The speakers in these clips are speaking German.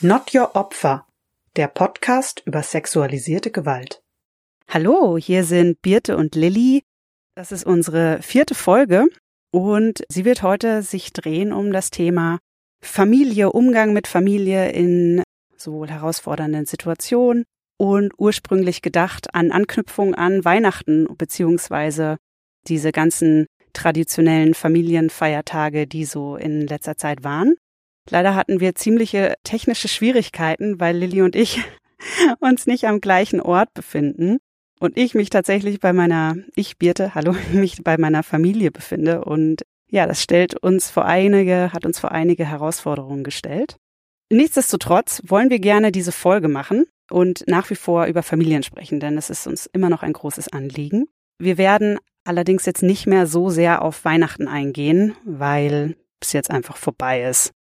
Not Your Opfer, der Podcast über sexualisierte Gewalt. Hallo, hier sind Birte und Lilly. Das ist unsere vierte Folge und sie wird heute sich drehen um das Thema Familie, Umgang mit Familie in sowohl herausfordernden Situationen und ursprünglich gedacht an Anknüpfung an Weihnachten beziehungsweise diese ganzen traditionellen Familienfeiertage, die so in letzter Zeit waren. Leider hatten wir ziemliche technische Schwierigkeiten, weil Lilly und ich uns nicht am gleichen Ort befinden und ich mich tatsächlich bei meiner, ich Birte, hallo, mich bei meiner Familie befinde und ja, das stellt uns vor einige, hat uns vor einige Herausforderungen gestellt. Nichtsdestotrotz wollen wir gerne diese Folge machen und nach wie vor über Familien sprechen, denn es ist uns immer noch ein großes Anliegen. Wir werden allerdings jetzt nicht mehr so sehr auf Weihnachten eingehen, weil es jetzt einfach vorbei ist.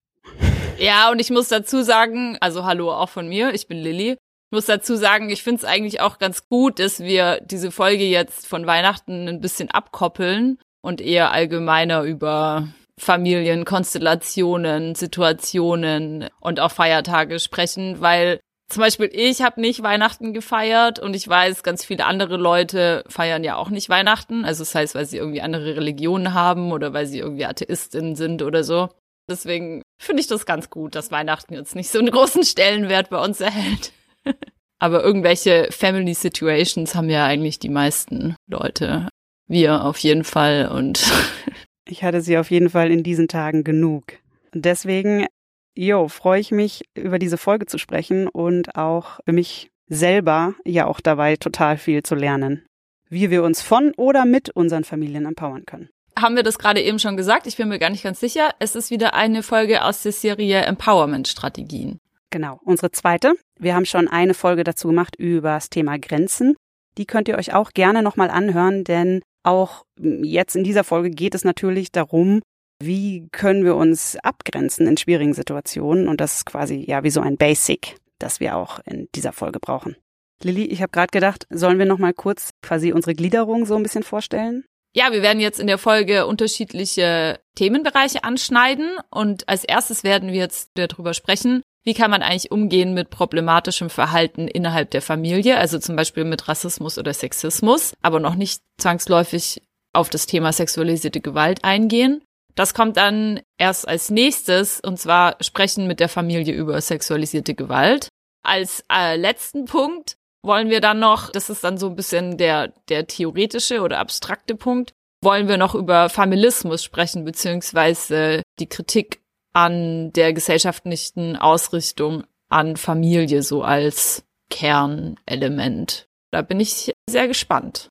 Ja, und ich muss dazu sagen, also hallo auch von mir, ich bin Lilly. Ich muss dazu sagen, ich finde es eigentlich auch ganz gut, dass wir diese Folge jetzt von Weihnachten ein bisschen abkoppeln und eher allgemeiner über Familien, Konstellationen, Situationen und auch Feiertage sprechen, weil zum Beispiel ich habe nicht Weihnachten gefeiert und ich weiß, ganz viele andere Leute feiern ja auch nicht Weihnachten. Also das heißt, weil sie irgendwie andere Religionen haben oder weil sie irgendwie Atheistin sind oder so. Deswegen finde ich das ganz gut, dass Weihnachten jetzt nicht so einen großen Stellenwert bei uns erhält. Aber irgendwelche Family Situations haben ja eigentlich die meisten Leute. Wir auf jeden Fall und. ich hatte sie auf jeden Fall in diesen Tagen genug. Deswegen, jo, freue ich mich, über diese Folge zu sprechen und auch für mich selber ja auch dabei total viel zu lernen. Wie wir uns von oder mit unseren Familien empowern können haben wir das gerade eben schon gesagt? Ich bin mir gar nicht ganz sicher. Es ist wieder eine Folge aus der Serie Empowerment-Strategien. Genau, unsere zweite. Wir haben schon eine Folge dazu gemacht über das Thema Grenzen. Die könnt ihr euch auch gerne nochmal anhören, denn auch jetzt in dieser Folge geht es natürlich darum, wie können wir uns abgrenzen in schwierigen Situationen. Und das ist quasi ja wie so ein Basic, das wir auch in dieser Folge brauchen. Lilly, ich habe gerade gedacht, sollen wir nochmal kurz quasi unsere Gliederung so ein bisschen vorstellen? Ja, wir werden jetzt in der Folge unterschiedliche Themenbereiche anschneiden und als erstes werden wir jetzt darüber sprechen, wie kann man eigentlich umgehen mit problematischem Verhalten innerhalb der Familie, also zum Beispiel mit Rassismus oder Sexismus, aber noch nicht zwangsläufig auf das Thema sexualisierte Gewalt eingehen. Das kommt dann erst als nächstes, und zwar sprechen mit der Familie über sexualisierte Gewalt. Als äh, letzten Punkt wollen wir dann noch, das ist dann so ein bisschen der, der theoretische oder abstrakte Punkt, wollen wir noch über Familismus sprechen, beziehungsweise die Kritik an der gesellschaftlichen Ausrichtung an Familie so als Kernelement. Da bin ich sehr gespannt.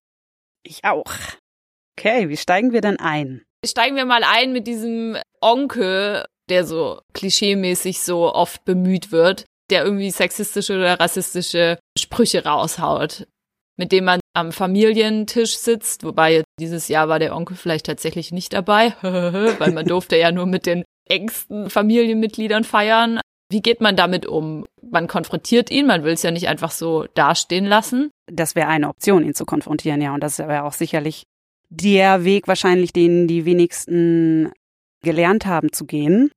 Ich auch. Okay, wie steigen wir dann ein? Steigen wir mal ein mit diesem Onkel, der so klischeemäßig so oft bemüht wird, der irgendwie sexistische oder rassistische Sprüche raushaut, mit dem man am Familientisch sitzt, wobei dieses Jahr war der Onkel vielleicht tatsächlich nicht dabei, weil man durfte ja nur mit den engsten Familienmitgliedern feiern. Wie geht man damit um? Man konfrontiert ihn, man will es ja nicht einfach so dastehen lassen. Das wäre eine Option, ihn zu konfrontieren, ja. Und das wäre auch sicherlich der Weg wahrscheinlich, den die wenigsten gelernt haben zu gehen.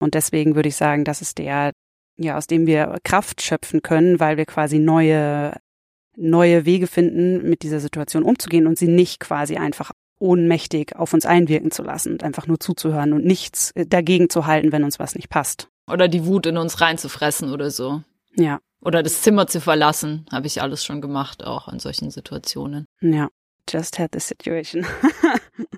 Und deswegen würde ich sagen, das ist der, ja, aus dem wir Kraft schöpfen können, weil wir quasi neue, neue Wege finden, mit dieser Situation umzugehen und sie nicht quasi einfach ohnmächtig auf uns einwirken zu lassen und einfach nur zuzuhören und nichts äh, dagegen zu halten, wenn uns was nicht passt. Oder die Wut in uns reinzufressen oder so. Ja. Oder das Zimmer zu verlassen, habe ich alles schon gemacht, auch in solchen Situationen. Ja, just had the situation.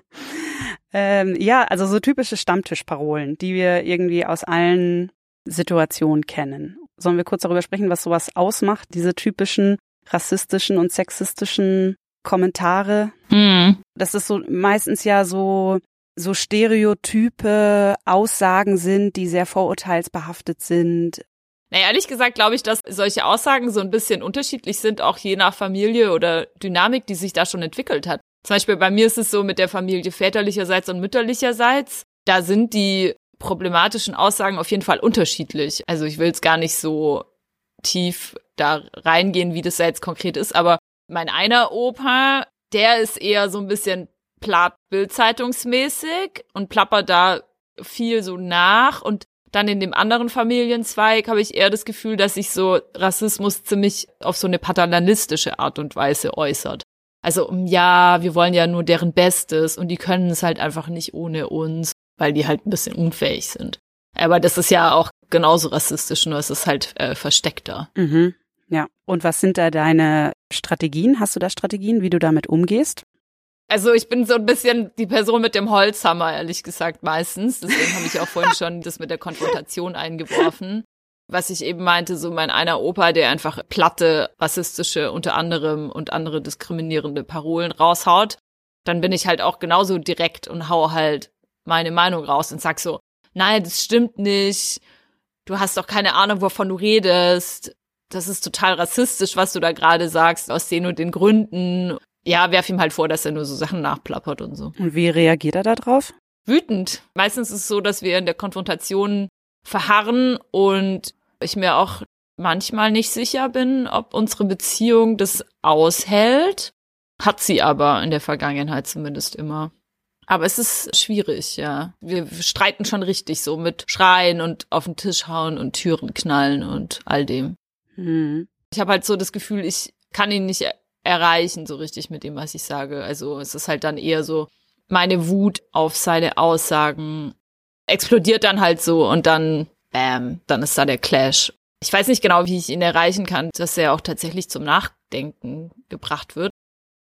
ähm, ja, also so typische Stammtischparolen, die wir irgendwie aus allen Situation kennen. Sollen wir kurz darüber sprechen, was sowas ausmacht, diese typischen rassistischen und sexistischen Kommentare? Mhm. Das ist so meistens ja so so stereotype Aussagen sind, die sehr vorurteilsbehaftet sind. Naja, ehrlich gesagt glaube ich, dass solche Aussagen so ein bisschen unterschiedlich sind, auch je nach Familie oder Dynamik, die sich da schon entwickelt hat. Zum Beispiel bei mir ist es so mit der Familie väterlicherseits und mütterlicherseits. Da sind die problematischen Aussagen auf jeden Fall unterschiedlich. Also ich will es gar nicht so tief da reingehen, wie das da jetzt konkret ist, aber mein einer Opa, der ist eher so ein bisschen platt bildzeitungsmäßig und plappert da viel so nach und Dann in dem anderen Familienzweig habe ich eher das Gefühl, dass sich so Rassismus ziemlich auf so eine paternalistische Art und Weise äußert. Also, ja, wir wollen ja nur deren Bestes und die können es halt einfach nicht ohne uns, weil die halt ein bisschen unfähig sind. Aber das ist ja auch genauso rassistisch, nur es ist halt äh, versteckter. Mhm. Ja. Und was sind da deine Strategien? Hast du da Strategien, wie du damit umgehst? Also ich bin so ein bisschen die Person mit dem Holzhammer, ehrlich gesagt, meistens. Deswegen habe ich auch vorhin schon das mit der Konfrontation eingeworfen was ich eben meinte, so mein einer Opa, der einfach platte, rassistische unter anderem und andere diskriminierende Parolen raushaut, dann bin ich halt auch genauso direkt und hau halt meine Meinung raus und sag so, nein, das stimmt nicht, du hast doch keine Ahnung, wovon du redest, das ist total rassistisch, was du da gerade sagst, aus den und den Gründen. Ja, werf ihm halt vor, dass er nur so Sachen nachplappert und so. Und wie reagiert er da drauf? Wütend. Meistens ist es so, dass wir in der Konfrontation verharren und ich mir auch manchmal nicht sicher bin, ob unsere Beziehung das aushält. Hat sie aber in der Vergangenheit zumindest immer. Aber es ist schwierig, ja. Wir streiten schon richtig so mit Schreien und auf den Tisch hauen und Türen knallen und all dem. Mhm. Ich habe halt so das Gefühl, ich kann ihn nicht erreichen so richtig mit dem, was ich sage. Also es ist halt dann eher so meine Wut auf seine Aussagen explodiert dann halt so und dann bam, dann ist da der Clash. Ich weiß nicht genau, wie ich ihn erreichen kann, dass er auch tatsächlich zum Nachdenken gebracht wird.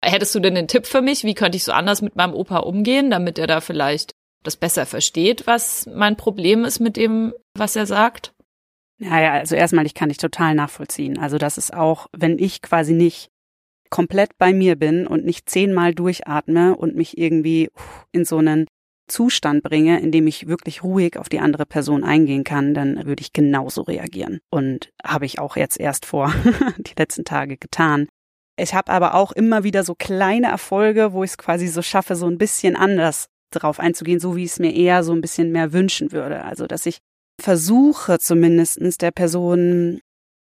Hättest du denn einen Tipp für mich? Wie könnte ich so anders mit meinem Opa umgehen, damit er da vielleicht das besser versteht, was mein Problem ist mit dem, was er sagt? Naja, also erstmal, ich kann dich total nachvollziehen. Also das ist auch, wenn ich quasi nicht komplett bei mir bin und nicht zehnmal durchatme und mich irgendwie in so einen Zustand bringe, in dem ich wirklich ruhig auf die andere Person eingehen kann, dann würde ich genauso reagieren. Und habe ich auch jetzt erst vor die letzten Tage getan. Ich habe aber auch immer wieder so kleine Erfolge, wo ich es quasi so schaffe, so ein bisschen anders drauf einzugehen, so wie ich es mir eher so ein bisschen mehr wünschen würde. Also, dass ich versuche zumindestens der Person,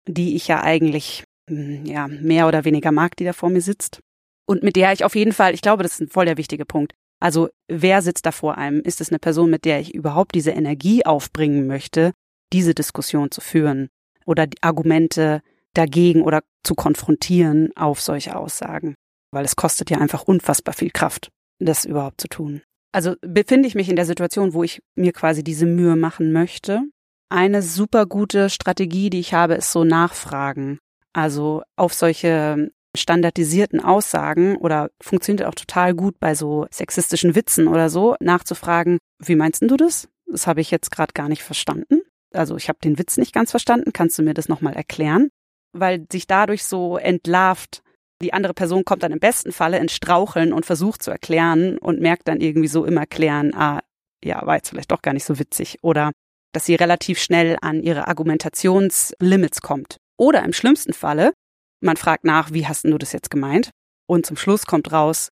die ich ja eigentlich hm, ja mehr oder weniger mag, die da vor mir sitzt, und mit der ich auf jeden Fall, ich glaube, das ist ein voll der wichtige Punkt, also wer sitzt da vor einem? Ist es eine Person, mit der ich überhaupt diese Energie aufbringen möchte, diese Diskussion zu führen oder die Argumente dagegen oder zu konfrontieren auf solche Aussagen? Weil es kostet ja einfach unfassbar viel Kraft, das überhaupt zu tun. Also befinde ich mich in der Situation, wo ich mir quasi diese Mühe machen möchte. Eine super gute Strategie, die ich habe, ist so Nachfragen. Also auf solche standardisierten Aussagen oder funktioniert auch total gut bei so sexistischen Witzen oder so, nachzufragen, wie meinst du das? Das habe ich jetzt gerade gar nicht verstanden. Also ich habe den Witz nicht ganz verstanden. Kannst du mir das nochmal erklären? Weil sich dadurch so entlarvt, die andere Person kommt dann im besten Falle ins Straucheln und versucht zu erklären und merkt dann irgendwie so im Erklären, ah, ja, war jetzt vielleicht doch gar nicht so witzig. Oder dass sie relativ schnell an ihre Argumentationslimits kommt. Oder im schlimmsten Falle man fragt nach, wie hast du das jetzt gemeint? Und zum Schluss kommt raus,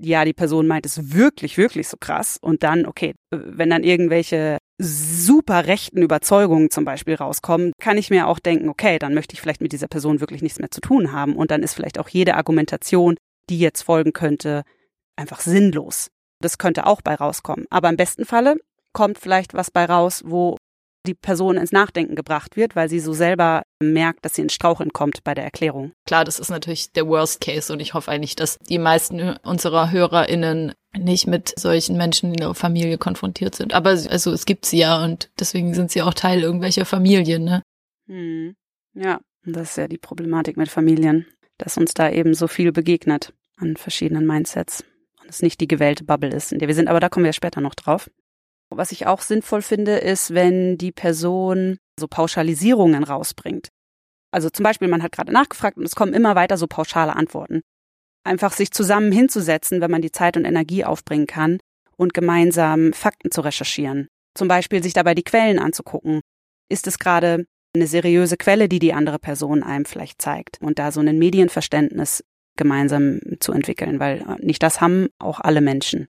ja, die Person meint es wirklich, wirklich so krass. Und dann, okay, wenn dann irgendwelche super rechten Überzeugungen zum Beispiel rauskommen, kann ich mir auch denken, okay, dann möchte ich vielleicht mit dieser Person wirklich nichts mehr zu tun haben. Und dann ist vielleicht auch jede Argumentation, die jetzt folgen könnte, einfach sinnlos. Das könnte auch bei rauskommen. Aber im besten Falle kommt vielleicht was bei raus, wo die Person ins Nachdenken gebracht wird, weil sie so selber merkt, dass sie ins Straucheln kommt bei der Erklärung. Klar, das ist natürlich der Worst Case und ich hoffe eigentlich, dass die meisten unserer HörerInnen nicht mit solchen Menschen in der Familie konfrontiert sind. Aber also es gibt sie ja und deswegen sind sie auch Teil irgendwelcher Familien, ne? Hm. Ja, das ist ja die Problematik mit Familien, dass uns da eben so viel begegnet an verschiedenen Mindsets und es nicht die gewählte Bubble ist, in der wir sind. Aber da kommen wir später noch drauf. Was ich auch sinnvoll finde, ist, wenn die Person so Pauschalisierungen rausbringt. Also zum Beispiel, man hat gerade nachgefragt und es kommen immer weiter so pauschale Antworten. Einfach sich zusammen hinzusetzen, wenn man die Zeit und Energie aufbringen kann und gemeinsam Fakten zu recherchieren. Zum Beispiel sich dabei die Quellen anzugucken. Ist es gerade eine seriöse Quelle, die die andere Person einem vielleicht zeigt und da so ein Medienverständnis gemeinsam zu entwickeln, weil nicht das haben auch alle Menschen.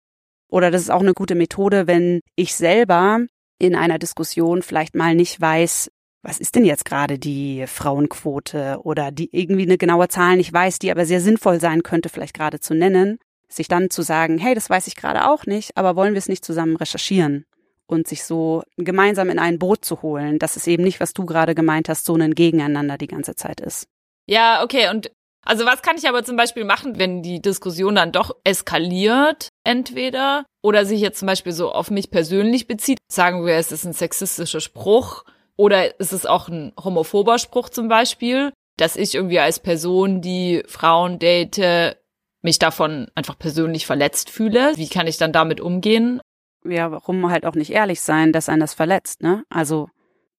Oder das ist auch eine gute Methode, wenn ich selber in einer Diskussion vielleicht mal nicht weiß, was ist denn jetzt gerade die Frauenquote oder die irgendwie eine genaue Zahl nicht weiß, die aber sehr sinnvoll sein könnte, vielleicht gerade zu nennen, sich dann zu sagen, hey, das weiß ich gerade auch nicht, aber wollen wir es nicht zusammen recherchieren? und sich so gemeinsam in ein Boot zu holen, dass es eben nicht, was du gerade gemeint hast, so ein Gegeneinander die ganze Zeit ist. Ja, okay. Und also was kann ich aber zum Beispiel machen, wenn die Diskussion dann doch eskaliert, entweder, oder sich jetzt zum Beispiel so auf mich persönlich bezieht, sagen wir, es ist ein sexistischer Spruch, oder ist es auch ein homophober Spruch zum Beispiel, dass ich irgendwie als Person, die Frauen date, mich davon einfach persönlich verletzt fühle. Wie kann ich dann damit umgehen? Ja, warum halt auch nicht ehrlich sein, dass einen das verletzt, ne? Also,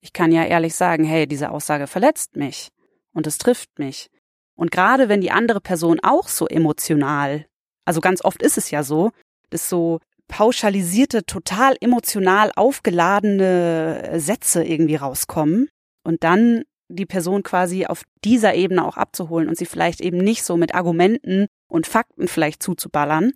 ich kann ja ehrlich sagen, hey, diese Aussage verletzt mich und es trifft mich. Und gerade wenn die andere Person auch so emotional, also ganz oft ist es ja so, dass so pauschalisierte, total emotional aufgeladene Sätze irgendwie rauskommen und dann die Person quasi auf dieser Ebene auch abzuholen und sie vielleicht eben nicht so mit Argumenten und Fakten vielleicht zuzuballern,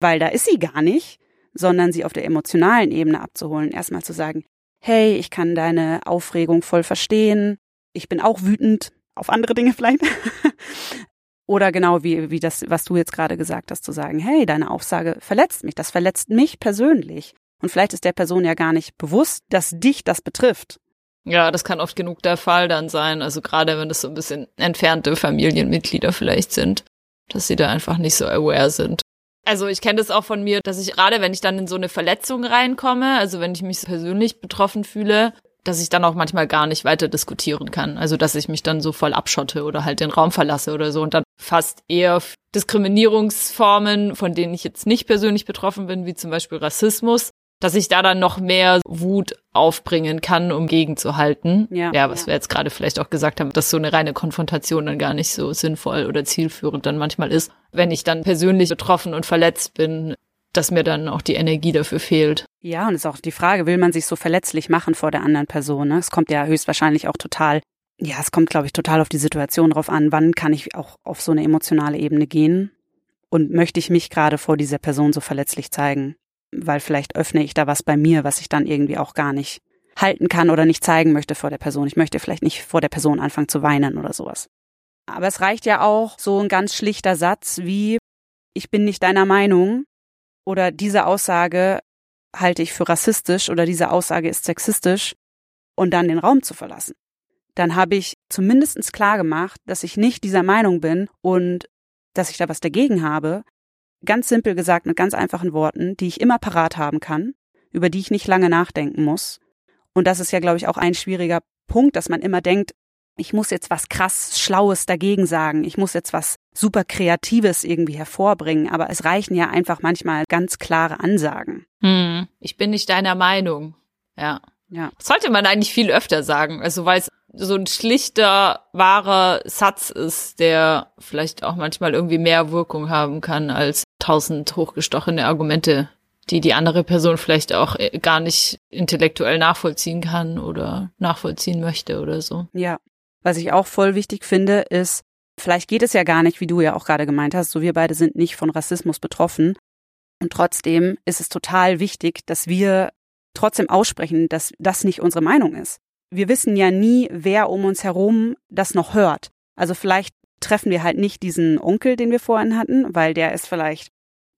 weil da ist sie gar nicht, sondern sie auf der emotionalen Ebene abzuholen. Erstmal zu sagen, hey, ich kann deine Aufregung voll verstehen, ich bin auch wütend, auf andere Dinge vielleicht. Oder genau wie, wie das, was du jetzt gerade gesagt hast, zu sagen, hey, deine Aussage verletzt mich, das verletzt mich persönlich. Und vielleicht ist der Person ja gar nicht bewusst, dass dich das betrifft. Ja, das kann oft genug der Fall dann sein. Also gerade wenn es so ein bisschen entfernte Familienmitglieder vielleicht sind, dass sie da einfach nicht so aware sind. Also ich kenne das auch von mir, dass ich gerade, wenn ich dann in so eine Verletzung reinkomme, also wenn ich mich persönlich betroffen fühle, dass ich dann auch manchmal gar nicht weiter diskutieren kann. Also dass ich mich dann so voll abschotte oder halt den Raum verlasse oder so und dann fast eher Diskriminierungsformen, von denen ich jetzt nicht persönlich betroffen bin, wie zum Beispiel Rassismus, dass ich da dann noch mehr Wut aufbringen kann, um gegenzuhalten. Ja, ja was ja. wir jetzt gerade vielleicht auch gesagt haben, dass so eine reine Konfrontation dann gar nicht so sinnvoll oder zielführend dann manchmal ist. Wenn ich dann persönlich betroffen und verletzt bin, dass mir dann auch die Energie dafür fehlt. Ja, und es ist auch die Frage, will man sich so verletzlich machen vor der anderen Person? Ne? Es kommt ja höchstwahrscheinlich auch total, ja, es kommt, glaube ich, total auf die Situation drauf an, wann kann ich auch auf so eine emotionale Ebene gehen und möchte ich mich gerade vor dieser Person so verletzlich zeigen weil vielleicht öffne ich da was bei mir, was ich dann irgendwie auch gar nicht halten kann oder nicht zeigen möchte vor der Person. Ich möchte vielleicht nicht vor der Person anfangen zu weinen oder sowas. Aber es reicht ja auch so ein ganz schlichter Satz wie ich bin nicht deiner Meinung oder diese Aussage halte ich für rassistisch oder diese Aussage ist sexistisch und dann den Raum zu verlassen. Dann habe ich zumindestens klar gemacht, dass ich nicht dieser Meinung bin und dass ich da was dagegen habe, Ganz simpel gesagt, mit ganz einfachen Worten, die ich immer parat haben kann, über die ich nicht lange nachdenken muss. Und das ist ja, glaube ich, auch ein schwieriger Punkt, dass man immer denkt, ich muss jetzt was krass Schlaues dagegen sagen, ich muss jetzt was super Kreatives irgendwie hervorbringen, aber es reichen ja einfach manchmal ganz klare Ansagen. Hm, ich bin nicht deiner Meinung. Ja. Ja. Das sollte man eigentlich viel öfter sagen. Also weil es so ein schlichter, wahrer Satz ist, der vielleicht auch manchmal irgendwie mehr Wirkung haben kann als tausend hochgestochene Argumente, die die andere Person vielleicht auch äh, gar nicht intellektuell nachvollziehen kann oder nachvollziehen möchte oder so. Ja. Was ich auch voll wichtig finde, ist, vielleicht geht es ja gar nicht, wie du ja auch gerade gemeint hast, so wir beide sind nicht von Rassismus betroffen. Und trotzdem ist es total wichtig, dass wir trotzdem aussprechen, dass das nicht unsere Meinung ist wir wissen ja nie, wer um uns herum das noch hört. Also vielleicht treffen wir halt nicht diesen Onkel, den wir vorhin hatten, weil der ist vielleicht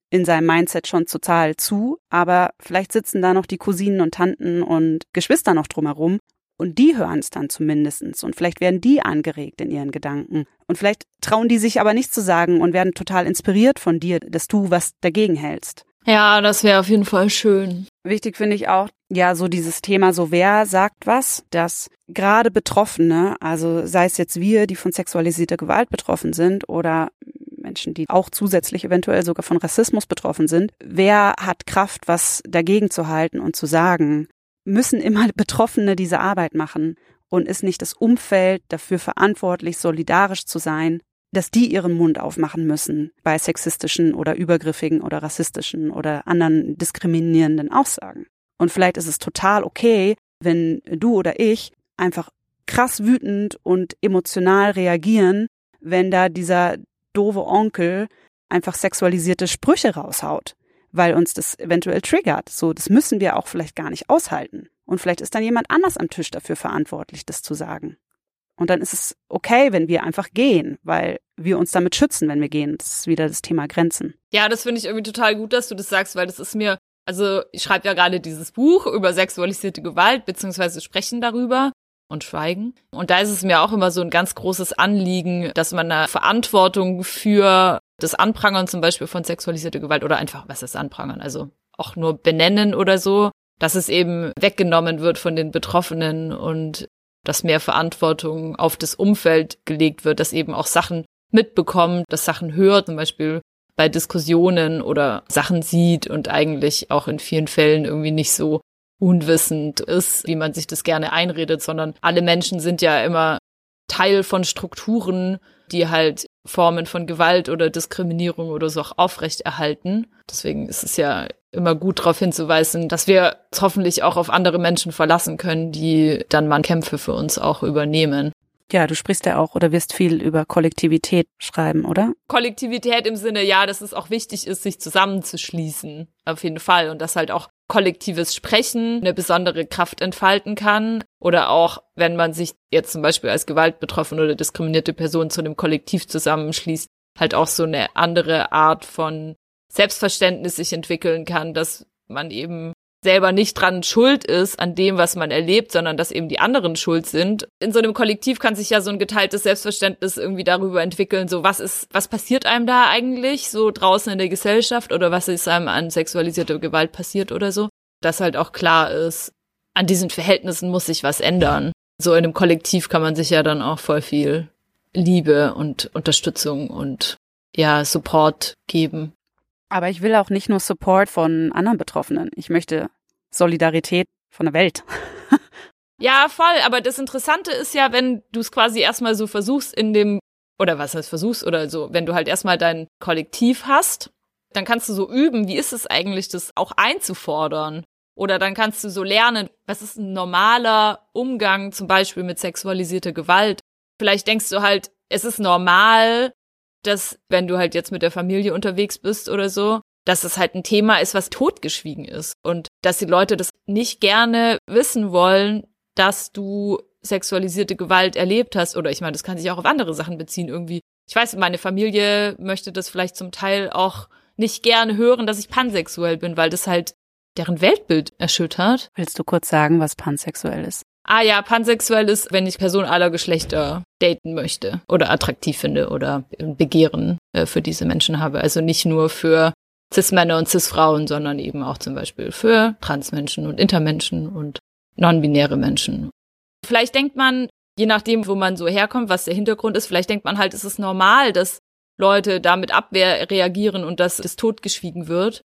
in seinem Mindset schon total zu, aber vielleicht sitzen da noch die Cousinen und Tanten und Geschwister noch drumherum und die hören es dann zumindestens und vielleicht werden die angeregt in ihren Gedanken und vielleicht trauen die sich aber nichts zu sagen und werden total inspiriert von dir, dass du was dagegen hältst. Ja, das wäre auf jeden Fall schön. Wichtig finde ich auch, ja, so dieses Thema, so wer sagt was, dass gerade Betroffene, also sei es jetzt wir, die von sexualisierter Gewalt betroffen sind oder Menschen, die auch zusätzlich eventuell sogar von Rassismus betroffen sind, wer hat Kraft, was dagegen zu halten und zu sagen? Müssen immer Betroffene diese Arbeit machen und ist nicht das Umfeld dafür verantwortlich, solidarisch zu sein dass die ihren Mund aufmachen müssen bei sexistischen oder übergriffigen oder rassistischen oder anderen diskriminierenden Aussagen. Und vielleicht ist es total okay, wenn du oder ich einfach krass wütend und emotional reagieren, wenn da dieser doofe Onkel einfach sexualisierte Sprüche raushaut, weil uns das eventuell triggert. So, das müssen wir auch vielleicht gar nicht aushalten. Und vielleicht ist dann jemand anders am Tisch dafür verantwortlich, das zu sagen. Und dann ist es okay, wenn wir einfach gehen, weil wir uns damit schützen, wenn wir gehen. Das ist wieder das Thema Grenzen. Ja, das finde ich irgendwie total gut, dass du das sagst, weil das ist mir Also ich schreibe ja gerade dieses Buch über sexualisierte Gewalt, beziehungsweise sprechen darüber und schweigen. Und da ist es mir auch immer so ein ganz großes Anliegen, dass man eine Verantwortung für das Anprangern zum Beispiel von sexualisierter Gewalt oder einfach, was ist Anprangern, also auch nur benennen oder so, dass es eben weggenommen wird von den Betroffenen und dass mehr Verantwortung auf das Umfeld gelegt wird, dass eben auch Sachen mitbekommt, dass Sachen hört, zum Beispiel bei Diskussionen oder Sachen sieht und eigentlich auch in vielen Fällen irgendwie nicht so unwissend ist, wie man sich das gerne einredet, sondern alle Menschen sind ja immer Teil von Strukturen, die halt Formen von Gewalt oder Diskriminierung oder so auch aufrechterhalten. Deswegen ist es ja immer gut darauf hinzuweisen, dass wir es hoffentlich auch auf andere Menschen verlassen können, die dann mal Kämpfe für uns auch übernehmen. Ja, du sprichst ja auch oder wirst viel über Kollektivität schreiben, oder? Kollektivität im Sinne, ja, dass es auch wichtig ist, sich zusammenzuschließen. Auf jeden Fall. Und dass halt auch kollektives Sprechen eine besondere Kraft entfalten kann. Oder auch, wenn man sich jetzt zum Beispiel als gewaltbetroffene oder diskriminierte Person zu einem Kollektiv zusammenschließt, halt auch so eine andere Art von Selbstverständnis sich entwickeln kann, dass man eben selber nicht dran schuld ist an dem, was man erlebt, sondern dass eben die anderen schuld sind. In so einem Kollektiv kann sich ja so ein geteiltes Selbstverständnis irgendwie darüber entwickeln, so was ist, was passiert einem da eigentlich so draußen in der Gesellschaft oder was ist einem an sexualisierter Gewalt passiert oder so. Dass halt auch klar ist, an diesen Verhältnissen muss sich was ändern. So in einem Kollektiv kann man sich ja dann auch voll viel Liebe und Unterstützung und ja, Support geben. Aber ich will auch nicht nur Support von anderen Betroffenen. Ich möchte Solidarität von der Welt. ja, voll. Aber das Interessante ist ja, wenn du es quasi erstmal so versuchst in dem, oder was heißt versuchst oder so, wenn du halt erstmal dein Kollektiv hast, dann kannst du so üben, wie ist es eigentlich, das auch einzufordern. Oder dann kannst du so lernen, was ist ein normaler Umgang zum Beispiel mit sexualisierter Gewalt. Vielleicht denkst du halt, es ist normal, dass wenn du halt jetzt mit der Familie unterwegs bist oder so, dass es halt ein Thema ist, was totgeschwiegen ist und dass die Leute das nicht gerne wissen wollen, dass du sexualisierte Gewalt erlebt hast oder ich meine, das kann sich auch auf andere Sachen beziehen irgendwie. Ich weiß, meine Familie möchte das vielleicht zum Teil auch nicht gerne hören, dass ich pansexuell bin, weil das halt deren Weltbild erschüttert. Willst du kurz sagen, was pansexuell ist? ah ja, pansexuell ist, wenn ich Personen aller Geschlechter daten möchte oder attraktiv finde oder Begehren äh, für diese Menschen habe. Also nicht nur für Cis-Männer und Cis-Frauen, sondern eben auch zum Beispiel für Transmenschen und Intermenschen und non-binäre Menschen. Vielleicht denkt man, je nachdem, wo man so herkommt, was der Hintergrund ist, vielleicht denkt man halt, es ist normal, dass Leute da mit Abwehr reagieren und dass es totgeschwiegen wird.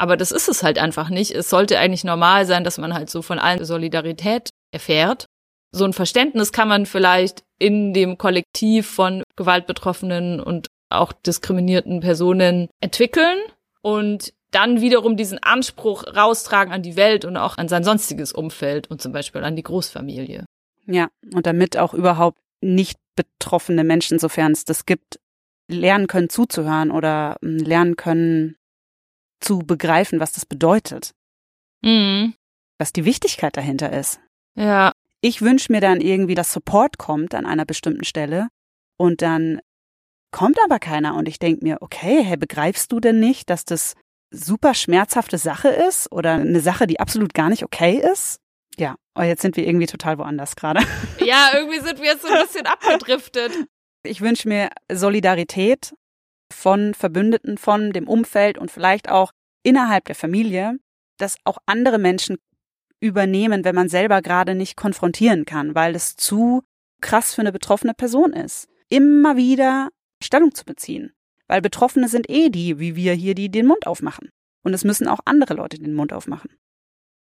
Aber das ist es halt einfach nicht. Es sollte eigentlich normal sein, dass man halt so von allen Solidarität erfährt. So ein Verständnis kann man vielleicht in dem Kollektiv von gewaltbetroffenen und auch diskriminierten Personen entwickeln und dann wiederum diesen Anspruch raustragen an die Welt und auch an sein sonstiges Umfeld und zum Beispiel an die Großfamilie. Ja, und damit auch überhaupt nicht betroffene Menschen, sofern es das gibt, lernen können zuzuhören oder hm, lernen können zu begreifen, was das bedeutet. Mhm. Was die Wichtigkeit dahinter ist. Ja. Ich wünsche mir dann irgendwie, dass Support kommt an einer bestimmten Stelle und dann kommt aber keiner und ich denke mir, okay, hey, begreifst du denn nicht, dass das super schmerzhafte Sache ist oder eine Sache, die absolut gar nicht okay ist? Ja, aber jetzt sind wir irgendwie total woanders gerade. Ja, irgendwie sind wir jetzt so ein bisschen abgedriftet. Ich wünsche mir Solidarität von Verbündeten, von dem Umfeld und vielleicht auch innerhalb der Familie, dass auch andere Menschen übernehmen, wenn man selber gerade nicht konfrontieren kann, weil es zu krass für eine betroffene Person ist. Immer wieder Stellung zu beziehen. Weil Betroffene sind eh die, wie wir hier, die den Mund aufmachen. Und es müssen auch andere Leute den Mund aufmachen.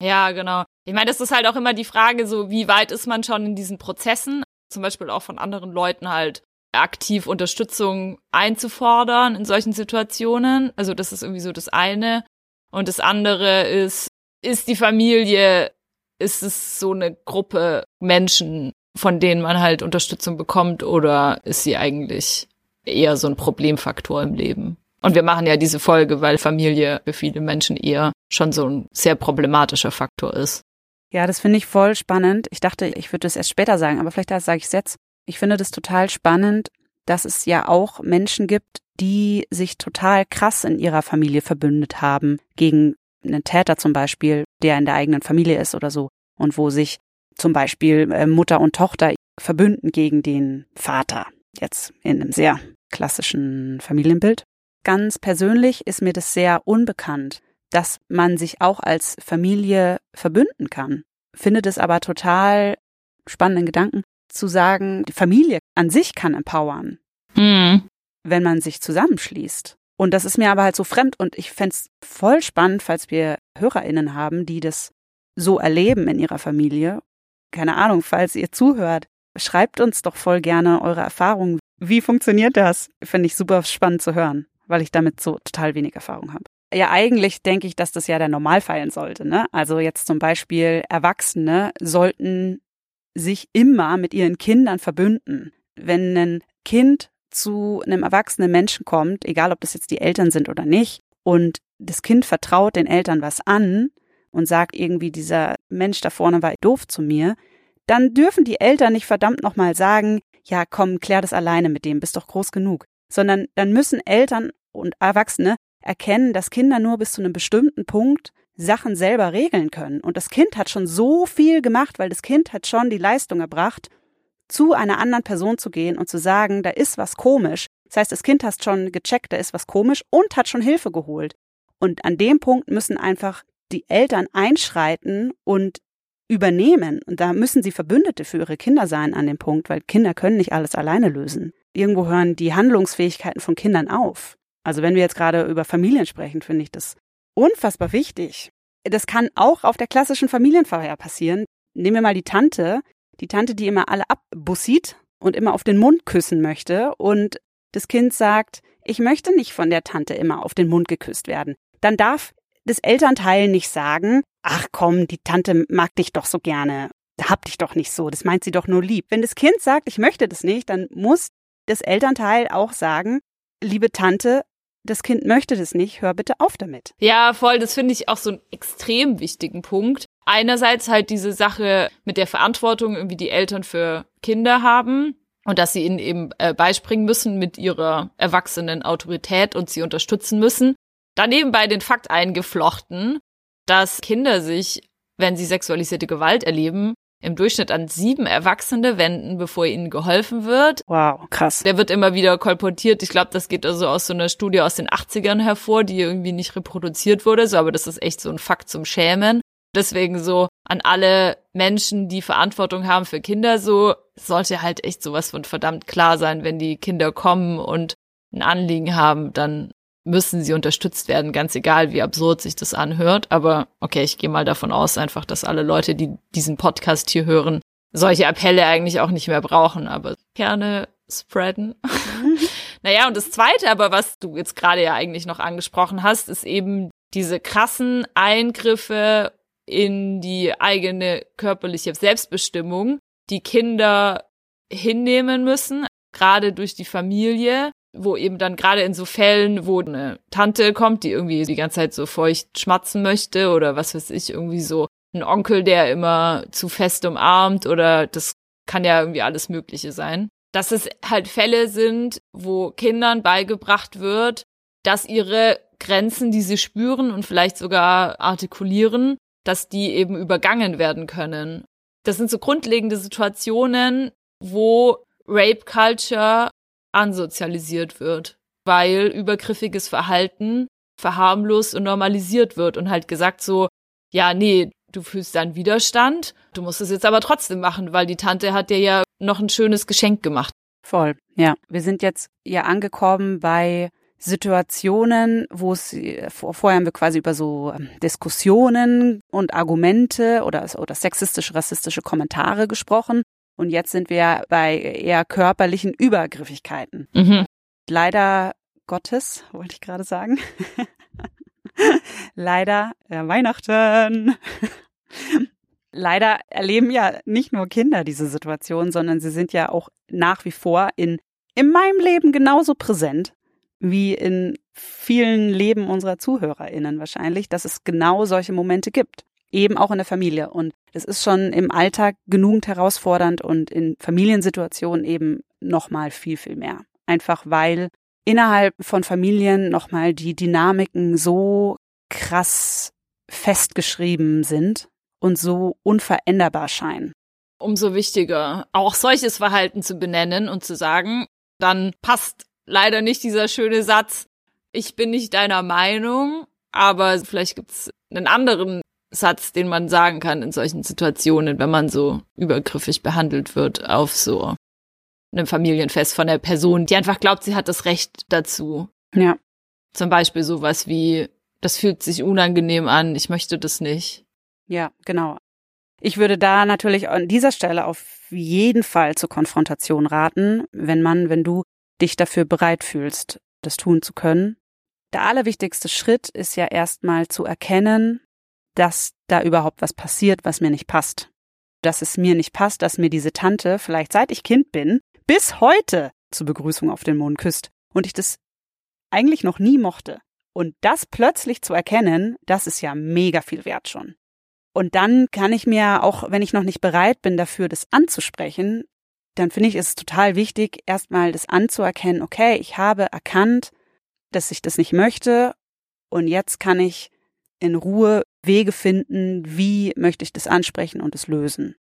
Ja, genau. Ich meine, das ist halt auch immer die Frage, so wie weit ist man schon in diesen Prozessen, zum Beispiel auch von anderen Leuten halt aktiv Unterstützung einzufordern in solchen Situationen. Also das ist irgendwie so das eine. Und das andere ist, ist die Familie, ist es so eine Gruppe Menschen, von denen man halt Unterstützung bekommt oder ist sie eigentlich eher so ein Problemfaktor im Leben? Und wir machen ja diese Folge, weil Familie für viele Menschen eher schon so ein sehr problematischer Faktor ist. Ja, das finde ich voll spannend. Ich dachte, ich würde es erst später sagen, aber vielleicht sage ich es jetzt. Ich finde das total spannend, dass es ja auch Menschen gibt, die sich total krass in ihrer Familie verbündet haben gegen einen Täter zum Beispiel, der in der eigenen Familie ist oder so und wo sich zum Beispiel äh, Mutter und Tochter verbünden gegen den Vater. Jetzt in einem sehr klassischen Familienbild. Ganz persönlich ist mir das sehr unbekannt, dass man sich auch als Familie verbünden kann. Finde es aber total spannenden Gedanken zu sagen, die Familie an sich kann empowern, mhm. wenn man sich zusammenschließt. Und das ist mir aber halt so fremd und ich fände es voll spannend, falls wir HörerInnen haben, die das so erleben in ihrer Familie. Keine Ahnung, falls ihr zuhört, schreibt uns doch voll gerne eure Erfahrungen. Wie funktioniert das? Finde ich super spannend zu hören, weil ich damit so total wenig Erfahrung habe. Ja, eigentlich denke ich, dass das ja der Normalfall sollte. Ne? Also jetzt zum Beispiel Erwachsene sollten sich immer mit ihren Kindern verbünden. Wenn ein Kind zu einem erwachsenen Menschen kommt, egal ob das jetzt die Eltern sind oder nicht, und das Kind vertraut den Eltern was an und sagt irgendwie, dieser Mensch da vorne war doof zu mir, dann dürfen die Eltern nicht verdammt nochmal sagen, ja komm, klär das alleine mit dem, bist doch groß genug, sondern dann müssen Eltern und Erwachsene erkennen, dass Kinder nur bis zu einem bestimmten Punkt Sachen selber regeln können. Und das Kind hat schon so viel gemacht, weil das Kind hat schon die Leistung erbracht, zu einer anderen Person zu gehen und zu sagen, da ist was komisch. Das heißt, das Kind hat schon gecheckt, da ist was komisch und hat schon Hilfe geholt. Und an dem Punkt müssen einfach die Eltern einschreiten und übernehmen. Und da müssen sie Verbündete für ihre Kinder sein an dem Punkt, weil Kinder können nicht alles alleine lösen. Irgendwo hören die Handlungsfähigkeiten von Kindern auf. Also wenn wir jetzt gerade über Familien sprechen, finde ich das unfassbar wichtig. Das kann auch auf der klassischen Familienfeier passieren. Nehmen wir mal die Tante, die Tante, die immer alle abbussieht und immer auf den Mund küssen möchte und das Kind sagt, ich möchte nicht von der Tante immer auf den Mund geküsst werden. Dann darf das Elternteil nicht sagen, ach komm, die Tante mag dich doch so gerne, hab dich doch nicht so, das meint sie doch nur lieb. Wenn das Kind sagt, ich möchte das nicht, dann muss das Elternteil auch sagen, liebe Tante, das Kind möchte das nicht, hör bitte auf damit. Ja, voll, das finde ich auch so einen extrem wichtigen Punkt. Einerseits halt diese Sache mit der Verantwortung, irgendwie die Eltern für Kinder haben und dass sie ihnen eben äh, beispringen müssen mit ihrer erwachsenen Autorität und sie unterstützen müssen. Daneben bei den Fakt eingeflochten, dass Kinder sich, wenn sie sexualisierte Gewalt erleben, im Durchschnitt an sieben Erwachsene wenden, bevor ihnen geholfen wird. Wow, krass. Der wird immer wieder kolportiert. Ich glaube, das geht also aus so einer Studie aus den 80ern hervor, die irgendwie nicht reproduziert wurde, so, aber das ist echt so ein Fakt zum Schämen. Deswegen so an alle Menschen, die Verantwortung haben für Kinder, so sollte halt echt sowas von verdammt klar sein, wenn die Kinder kommen und ein Anliegen haben, dann müssen sie unterstützt werden, ganz egal, wie absurd sich das anhört. Aber okay, ich gehe mal davon aus, einfach, dass alle Leute, die diesen Podcast hier hören, solche Appelle eigentlich auch nicht mehr brauchen, aber gerne spreaden. naja, und das Zweite aber, was du jetzt gerade ja eigentlich noch angesprochen hast, ist eben diese krassen Eingriffe in die eigene körperliche Selbstbestimmung, die Kinder hinnehmen müssen, gerade durch die Familie, wo eben dann gerade in so Fällen, wo eine Tante kommt, die irgendwie die ganze Zeit so feucht schmatzen möchte oder was weiß ich, irgendwie so ein Onkel, der immer zu fest umarmt oder das kann ja irgendwie alles Mögliche sein. Dass es halt Fälle sind, wo Kindern beigebracht wird, dass ihre Grenzen, die sie spüren und vielleicht sogar artikulieren, dass die eben übergangen werden können. Das sind so grundlegende Situationen, wo Rape Culture ansozialisiert wird, weil übergriffiges Verhalten verharmlost und normalisiert wird und halt gesagt so, ja, nee, du fühlst dann Widerstand, du musst es jetzt aber trotzdem machen, weil die Tante hat dir ja noch ein schönes Geschenk gemacht. Voll, ja. Wir sind jetzt ja angekommen bei Situationen, wo es vorher haben wir quasi über so ähm, Diskussionen und Argumente oder, oder sexistische, rassistische Kommentare gesprochen. Und jetzt sind wir bei eher körperlichen Übergriffigkeiten. Mhm. Leider Gottes, wollte ich gerade sagen. Leider äh, Weihnachten. Leider erleben ja nicht nur Kinder diese Situation, sondern sie sind ja auch nach wie vor in, in meinem Leben genauso präsent wie in vielen Leben unserer ZuhörerInnen wahrscheinlich, dass es genau solche Momente gibt eben auch in der Familie. Und es ist schon im Alltag genügend herausfordernd und in Familiensituationen eben nochmal viel, viel mehr. Einfach weil innerhalb von Familien nochmal die Dynamiken so krass festgeschrieben sind und so unveränderbar scheinen. Umso wichtiger, auch solches Verhalten zu benennen und zu sagen, dann passt leider nicht dieser schöne Satz, ich bin nicht deiner Meinung, aber vielleicht gibt's einen anderen Satz, den man sagen kann in solchen Situationen, wenn man so übergriffig behandelt wird auf so einem Familienfest von der Person, die einfach glaubt, sie hat das Recht dazu. Ja. Zum Beispiel sowas wie, das fühlt sich unangenehm an, ich möchte das nicht. Ja, genau. Ich würde da natürlich an dieser Stelle auf jeden Fall zur Konfrontation raten, wenn man, wenn du dich dafür bereit fühlst, das tun zu können. Der allerwichtigste Schritt ist ja erstmal zu erkennen, dass da überhaupt was passiert, was mir nicht passt. Dass es mir nicht passt, dass mir diese Tante vielleicht seit ich Kind bin, bis heute zur Begrüßung auf den Mond küsst und ich das eigentlich noch nie mochte. Und das plötzlich zu erkennen, das ist ja mega viel wert schon. Und dann kann ich mir, auch wenn ich noch nicht bereit bin dafür, das anzusprechen, dann finde ich es total wichtig, erstmal das anzuerkennen, okay, ich habe erkannt, dass ich das nicht möchte und jetzt kann ich in Ruhe Wege finden, wie möchte ich das ansprechen und es lösen.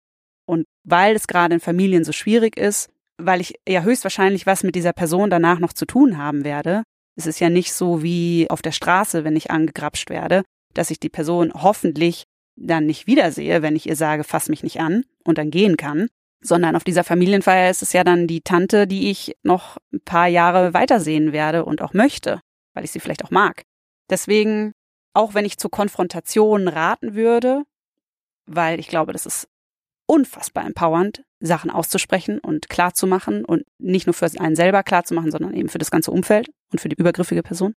Und weil es gerade in Familien so schwierig ist, weil ich ja höchstwahrscheinlich was mit dieser Person danach noch zu tun haben werde, es ist ja nicht so wie auf der Straße, wenn ich angegrapscht werde, dass ich die Person hoffentlich dann nicht wiedersehe, wenn ich ihr sage, fass mich nicht an und dann gehen kann, sondern auf dieser Familienfeier ist es ja dann die Tante, die ich noch ein paar Jahre weitersehen werde und auch möchte, weil ich sie vielleicht auch mag. Deswegen, auch wenn ich zur Konfrontation raten würde, weil ich glaube, das ist unfassbar empowernd, Sachen auszusprechen und klarzumachen und nicht nur für einen selber klarzumachen, sondern eben für das ganze Umfeld und für die übergriffige Person.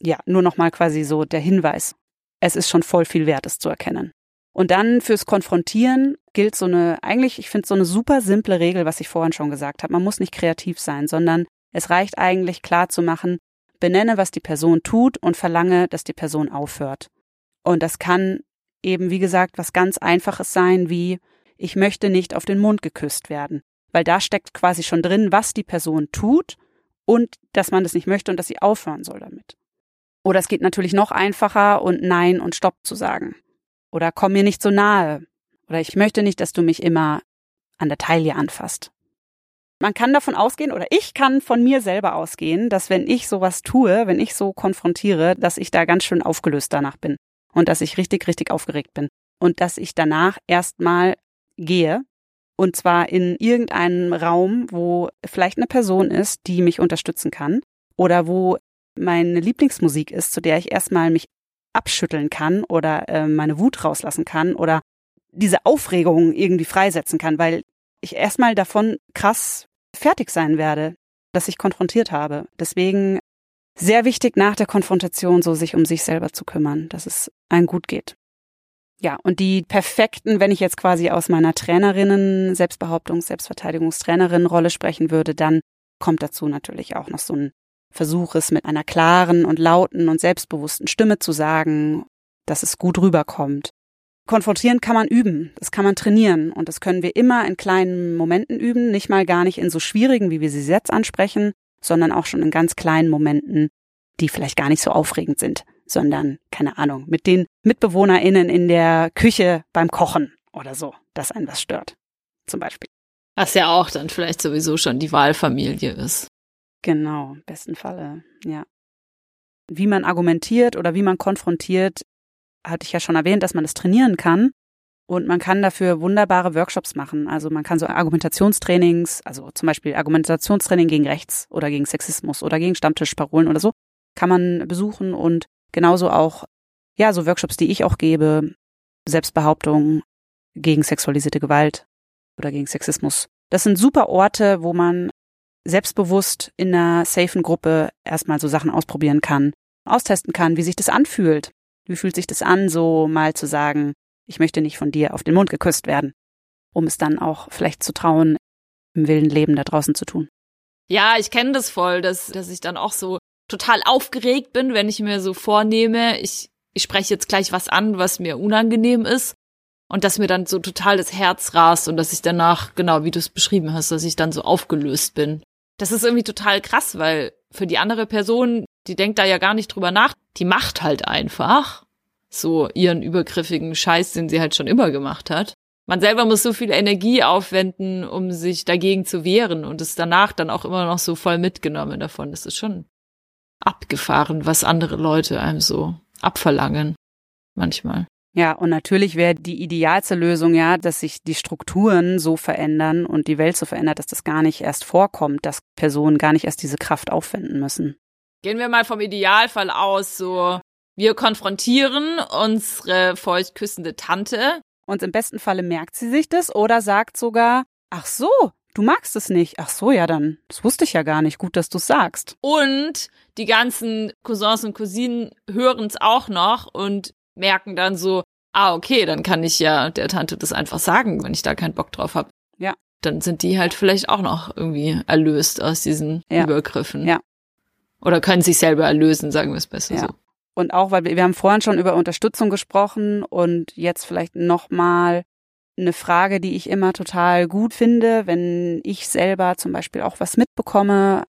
Ja, nur nochmal quasi so der Hinweis. Es ist schon voll viel wert, es zu erkennen. Und dann fürs Konfrontieren gilt so eine, eigentlich, ich finde so eine super simple Regel, was ich vorhin schon gesagt habe. Man muss nicht kreativ sein, sondern es reicht eigentlich klar zu machen, benenne, was die Person tut und verlange, dass die Person aufhört. Und das kann eben, wie gesagt, was ganz Einfaches sein, wie ich möchte nicht auf den Mund geküsst werden. Weil da steckt quasi schon drin, was die Person tut und dass man das nicht möchte und dass sie aufhören soll damit. Oder es geht natürlich noch einfacher und Nein und Stopp zu sagen. Oder komm mir nicht so nahe. Oder ich möchte nicht, dass du mich immer an der Taille anfasst. Man kann davon ausgehen, oder ich kann von mir selber ausgehen, dass wenn ich sowas tue, wenn ich so konfrontiere, dass ich da ganz schön aufgelöst danach bin. Und dass ich richtig, richtig aufgeregt bin. Und dass ich danach erstmal gehe. Und zwar in irgendeinem Raum, wo vielleicht eine Person ist, die mich unterstützen kann. Oder wo meine Lieblingsmusik ist, zu der ich erstmal mich abschütteln kann oder äh, meine Wut rauslassen kann oder diese Aufregung irgendwie freisetzen kann, weil ich erstmal davon krass fertig sein werde, dass ich konfrontiert habe. Deswegen sehr wichtig nach der Konfrontation so sich um sich selber zu kümmern, dass es einem gut geht. Ja, und die perfekten, wenn ich jetzt quasi aus meiner Trainerinnen, Selbstbehauptungs-, Selbstverteidigungstrainerin-Rolle sprechen würde, dann kommt dazu natürlich auch noch so ein Versuch es mit einer klaren und lauten und selbstbewussten Stimme zu sagen, dass es gut rüberkommt. Konfrontieren kann man üben, das kann man trainieren und das können wir immer in kleinen Momenten üben, nicht mal gar nicht in so schwierigen, wie wir sie jetzt ansprechen, sondern auch schon in ganz kleinen Momenten, die vielleicht gar nicht so aufregend sind, sondern, keine Ahnung, mit den MitbewohnerInnen in der Küche beim Kochen oder so, dass einen was stört. Zum Beispiel. Was ja auch dann vielleicht sowieso schon die Wahlfamilie ist. Genau, im besten Falle, ja. Wie man argumentiert oder wie man konfrontiert, hatte ich ja schon erwähnt, dass man das trainieren kann. Und man kann dafür wunderbare Workshops machen. Also man kann so Argumentationstrainings, also zum Beispiel Argumentationstraining gegen Rechts oder gegen Sexismus oder gegen Stammtischparolen oder so, kann man besuchen und genauso auch, ja, so Workshops, die ich auch gebe, Selbstbehauptung gegen sexualisierte Gewalt oder gegen Sexismus. Das sind super Orte, wo man selbstbewusst in einer safen Gruppe erstmal so Sachen ausprobieren kann, austesten kann, wie sich das anfühlt. Wie fühlt sich das an, so mal zu sagen, ich möchte nicht von dir auf den Mund geküsst werden, um es dann auch vielleicht zu trauen, im wilden Leben da draußen zu tun. Ja, ich kenne das voll, dass, dass ich dann auch so total aufgeregt bin, wenn ich mir so vornehme, ich, ich spreche jetzt gleich was an, was mir unangenehm ist. Und dass mir dann so total das Herz rast und dass ich danach, genau wie du es beschrieben hast, dass ich dann so aufgelöst bin. Das ist irgendwie total krass, weil für die andere Person, die denkt da ja gar nicht drüber nach, die macht halt einfach. so ihren übergriffigen Scheiß, den sie halt schon immer gemacht hat. Man selber muss so viel Energie aufwenden, um sich dagegen zu wehren und ist danach dann auch immer noch so voll mitgenommen davon. Das ist schon abgefahren, was andere Leute einem so abverlangen. Manchmal. Ja, und natürlich wäre die idealste Lösung ja, dass sich die Strukturen so verändern und die Welt so verändert, dass das gar nicht erst vorkommt, dass Personen gar nicht erst diese Kraft aufwenden müssen. Gehen wir mal vom Idealfall aus, so wir konfrontieren unsere feucht küssende Tante. Und im besten Falle merkt sie sich das oder sagt sogar, ach so, du magst es nicht. Ach so, ja dann, das wusste ich ja gar nicht. Gut, dass du sagst. Und die ganzen Cousins und Cousinen hören es auch noch und merken dann so, ah, okay, dann kann ich ja der Tante das einfach sagen, wenn ich da keinen Bock drauf habe. Ja. Dann sind die halt vielleicht auch noch irgendwie erlöst aus diesen ja. Übergriffen. Ja. Oder können sich selber erlösen, sagen wir es besser ja. so. Und auch, weil wir, wir haben vorhin schon über Unterstützung gesprochen und jetzt vielleicht nochmal eine Frage, die ich immer total gut finde, wenn ich selber zum Beispiel auch was mitbekomme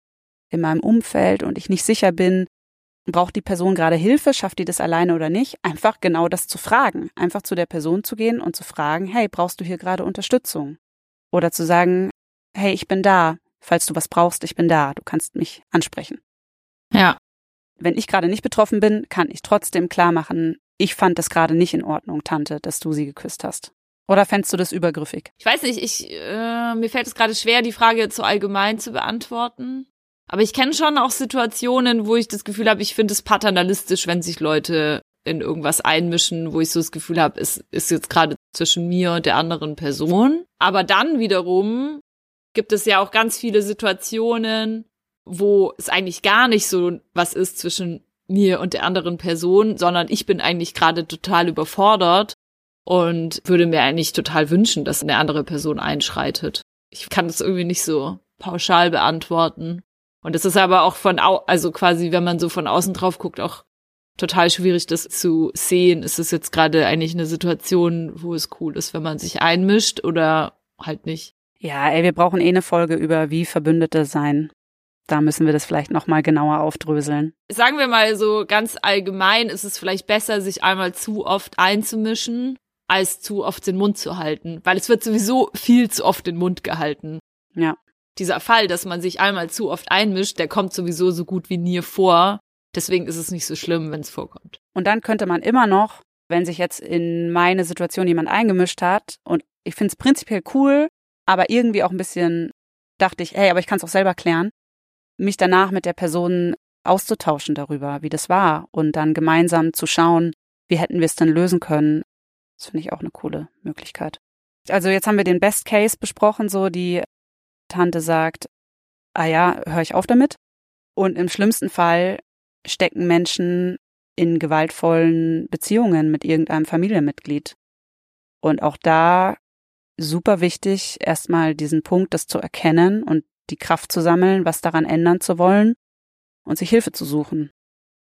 in meinem Umfeld und ich nicht sicher bin, braucht die Person gerade Hilfe, schafft die das alleine oder nicht, einfach genau das zu fragen, einfach zu der Person zu gehen und zu fragen, hey, brauchst du hier gerade Unterstützung? Oder zu sagen, hey, ich bin da, falls du was brauchst, ich bin da, du kannst mich ansprechen. Ja. Wenn ich gerade nicht betroffen bin, kann ich trotzdem klar machen, ich fand das gerade nicht in Ordnung, Tante, dass du sie geküsst hast. Oder fändst du das übergriffig? Ich weiß nicht, ich, äh, mir fällt es gerade schwer, die Frage zu allgemein zu beantworten. Aber ich kenne schon auch Situationen, wo ich das Gefühl habe, ich finde es paternalistisch, wenn sich Leute in irgendwas einmischen, wo ich so das Gefühl habe, es ist jetzt gerade zwischen mir und der anderen Person. Aber dann wiederum gibt es ja auch ganz viele Situationen, wo es eigentlich gar nicht so was ist zwischen mir und der anderen Person, sondern ich bin eigentlich gerade total überfordert und würde mir eigentlich total wünschen, dass eine andere Person einschreitet. Ich kann das irgendwie nicht so pauschal beantworten. Und es ist aber auch von, au also quasi, wenn man so von außen drauf guckt, auch total schwierig, das zu sehen. Ist es jetzt gerade eigentlich eine Situation, wo es cool ist, wenn man sich einmischt oder halt nicht? Ja, ey, wir brauchen eh eine Folge über wie Verbündete sein. Da müssen wir das vielleicht nochmal genauer aufdröseln. Sagen wir mal so ganz allgemein, ist es vielleicht besser, sich einmal zu oft einzumischen, als zu oft den Mund zu halten. Weil es wird sowieso viel zu oft den Mund gehalten. Ja dieser Fall, dass man sich einmal zu oft einmischt, der kommt sowieso so gut wie nie vor. Deswegen ist es nicht so schlimm, wenn es vorkommt. Und dann könnte man immer noch, wenn sich jetzt in meine Situation jemand eingemischt hat, und ich finde es prinzipiell cool, aber irgendwie auch ein bisschen dachte ich, hey, aber ich kann es auch selber klären, mich danach mit der Person auszutauschen darüber, wie das war und dann gemeinsam zu schauen, wie hätten wir es denn lösen können. Das finde ich auch eine coole Möglichkeit. Also jetzt haben wir den Best Case besprochen, so die Tante sagt, ah ja, höre ich auf damit. Und im schlimmsten Fall stecken Menschen in gewaltvollen Beziehungen mit irgendeinem Familienmitglied. Und auch da super wichtig, erstmal diesen Punkt, das zu erkennen und die Kraft zu sammeln, was daran ändern zu wollen und sich Hilfe zu suchen.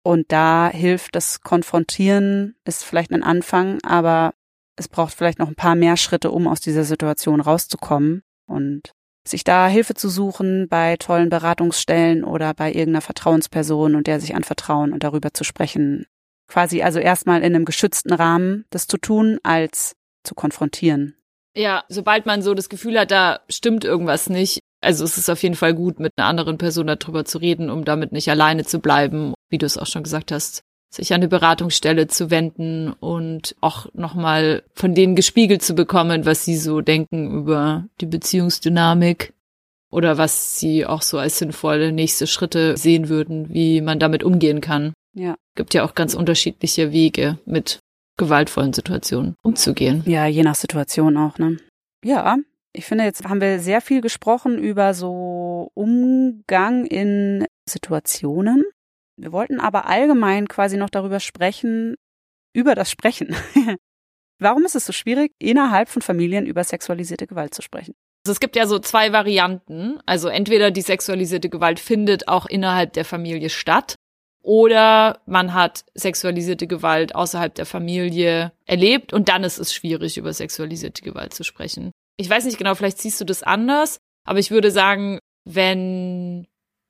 Und da hilft das Konfrontieren, ist vielleicht ein Anfang, aber es braucht vielleicht noch ein paar mehr Schritte, um aus dieser Situation rauszukommen. Und sich da Hilfe zu suchen bei tollen Beratungsstellen oder bei irgendeiner Vertrauensperson und der sich anvertrauen und darüber zu sprechen. Quasi also erstmal in einem geschützten Rahmen das zu tun, als zu konfrontieren. Ja, sobald man so das Gefühl hat, da stimmt irgendwas nicht, also es ist auf jeden Fall gut, mit einer anderen Person darüber zu reden, um damit nicht alleine zu bleiben, wie du es auch schon gesagt hast, sich an eine Beratungsstelle zu wenden und auch nochmal von denen gespiegelt zu bekommen, was sie so denken über die Beziehungsdynamik oder was sie auch so als sinnvolle nächste Schritte sehen würden, wie man damit umgehen kann. Ja. Gibt ja auch ganz unterschiedliche Wege, mit gewaltvollen Situationen umzugehen. Ja, je nach Situation auch, ne? Ja, ich finde, jetzt haben wir sehr viel gesprochen über so Umgang in Situationen. Wir wollten aber allgemein quasi noch darüber sprechen, über das Sprechen. Warum ist es so schwierig, innerhalb von Familien über sexualisierte Gewalt zu sprechen? Also es gibt ja so zwei Varianten. Also entweder die sexualisierte Gewalt findet auch innerhalb der Familie statt oder man hat sexualisierte Gewalt außerhalb der Familie erlebt und dann ist es schwierig, über sexualisierte Gewalt zu sprechen. Ich weiß nicht genau, vielleicht siehst du das anders, aber ich würde sagen, wenn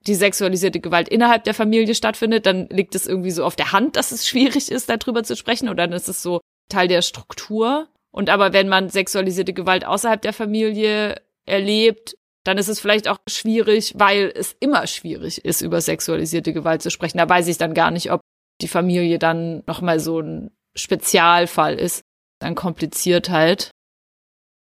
die sexualisierte Gewalt innerhalb der Familie stattfindet, dann liegt es irgendwie so auf der Hand, dass es schwierig ist, darüber zu sprechen, oder dann ist es so Teil der Struktur. Und aber wenn man sexualisierte Gewalt außerhalb der Familie erlebt, dann ist es vielleicht auch schwierig, weil es immer schwierig ist, über sexualisierte Gewalt zu sprechen. Da weiß ich dann gar nicht, ob die Familie dann nochmal so ein Spezialfall ist, dann kompliziert halt.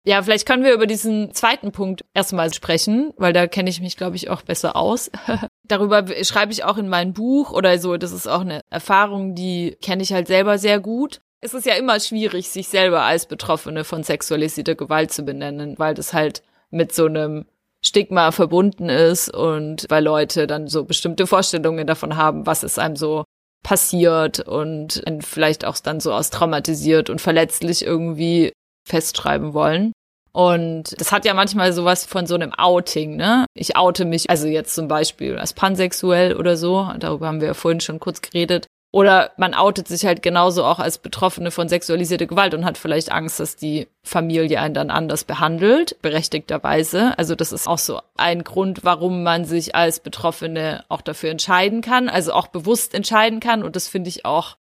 Ja, vielleicht können wir über diesen zweiten Punkt erstmal sprechen, weil da kenne ich mich, glaube ich, auch besser aus. Darüber schreibe ich auch in mein Buch oder so. Das ist auch eine Erfahrung, die kenne ich halt selber sehr gut. Es ist ja immer schwierig, sich selber als Betroffene von sexualisierter Gewalt zu benennen, weil das halt mit so einem Stigma verbunden ist und weil Leute dann so bestimmte Vorstellungen davon haben, was es einem so passiert und vielleicht auch dann so aus traumatisiert und verletzlich irgendwie festschreiben wollen. Und das hat ja manchmal sowas von so einem Outing, ne? Ich oute mich, also jetzt zum Beispiel als pansexuell oder so, darüber haben wir ja vorhin schon kurz geredet. Oder man outet sich halt genauso auch als Betroffene von sexualisierter Gewalt und hat vielleicht Angst, dass die Familie einen dann anders behandelt, berechtigterweise. Also das ist auch so ein Grund, warum man sich als Betroffene auch dafür entscheiden kann, also auch bewusst entscheiden kann. Und das finde ich auch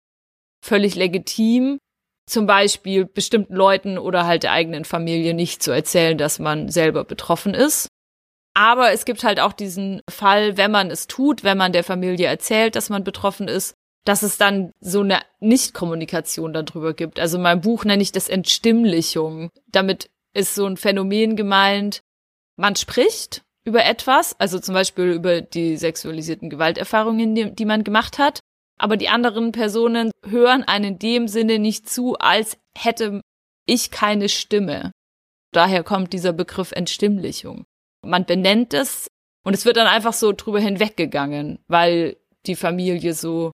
völlig legitim, zum Beispiel bestimmten Leuten oder halt der eigenen Familie nicht zu erzählen, dass man selber betroffen ist. Aber es gibt halt auch diesen Fall, wenn man es tut, wenn man der Familie erzählt, dass man betroffen ist, dass es dann so eine Nichtkommunikation darüber gibt. Also in meinem Buch nenne ich das Entstimmlichung. Damit ist so ein Phänomen gemeint, man spricht über etwas, also zum Beispiel über die sexualisierten Gewalterfahrungen, die, die man gemacht hat, aber die anderen Personen hören einen in dem Sinne nicht zu, als hätte ich keine Stimme. Daher kommt dieser Begriff Entstimmlichung. Man benennt es und es wird dann einfach so drüber hinweggegangen, weil die Familie so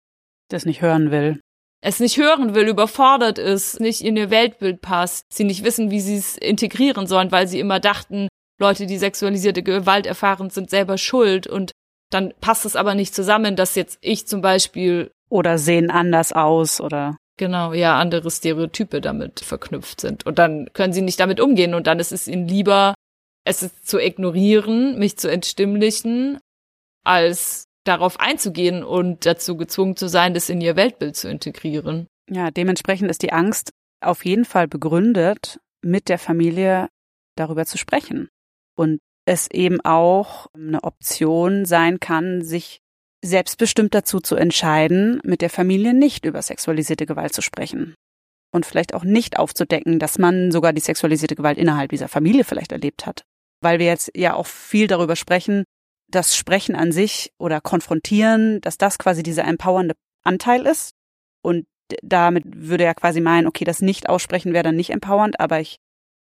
das nicht hören will. Es nicht hören will, überfordert ist, nicht in ihr Weltbild passt, sie nicht wissen, wie sie es integrieren sollen, weil sie immer dachten, Leute, die sexualisierte Gewalt erfahren, sind selber schuld und dann passt es aber nicht zusammen, dass jetzt ich zum Beispiel oder sehen anders aus oder genau ja andere Stereotype damit verknüpft sind und dann können sie nicht damit umgehen und dann ist es ihnen lieber es ist zu ignorieren, mich zu entstimmlichen, als darauf einzugehen und dazu gezwungen zu sein, das in ihr Weltbild zu integrieren. Ja, dementsprechend ist die Angst auf jeden Fall begründet, mit der Familie darüber zu sprechen. Und es eben auch eine Option sein kann, sich selbstbestimmt dazu zu entscheiden, mit der Familie nicht über sexualisierte Gewalt zu sprechen. Und vielleicht auch nicht aufzudecken, dass man sogar die sexualisierte Gewalt innerhalb dieser Familie vielleicht erlebt hat. Weil wir jetzt ja auch viel darüber sprechen, das Sprechen an sich oder Konfrontieren, dass das quasi dieser empowernde Anteil ist. Und damit würde er quasi meinen, okay, das Nicht-Aussprechen wäre dann nicht empowernd, aber ich,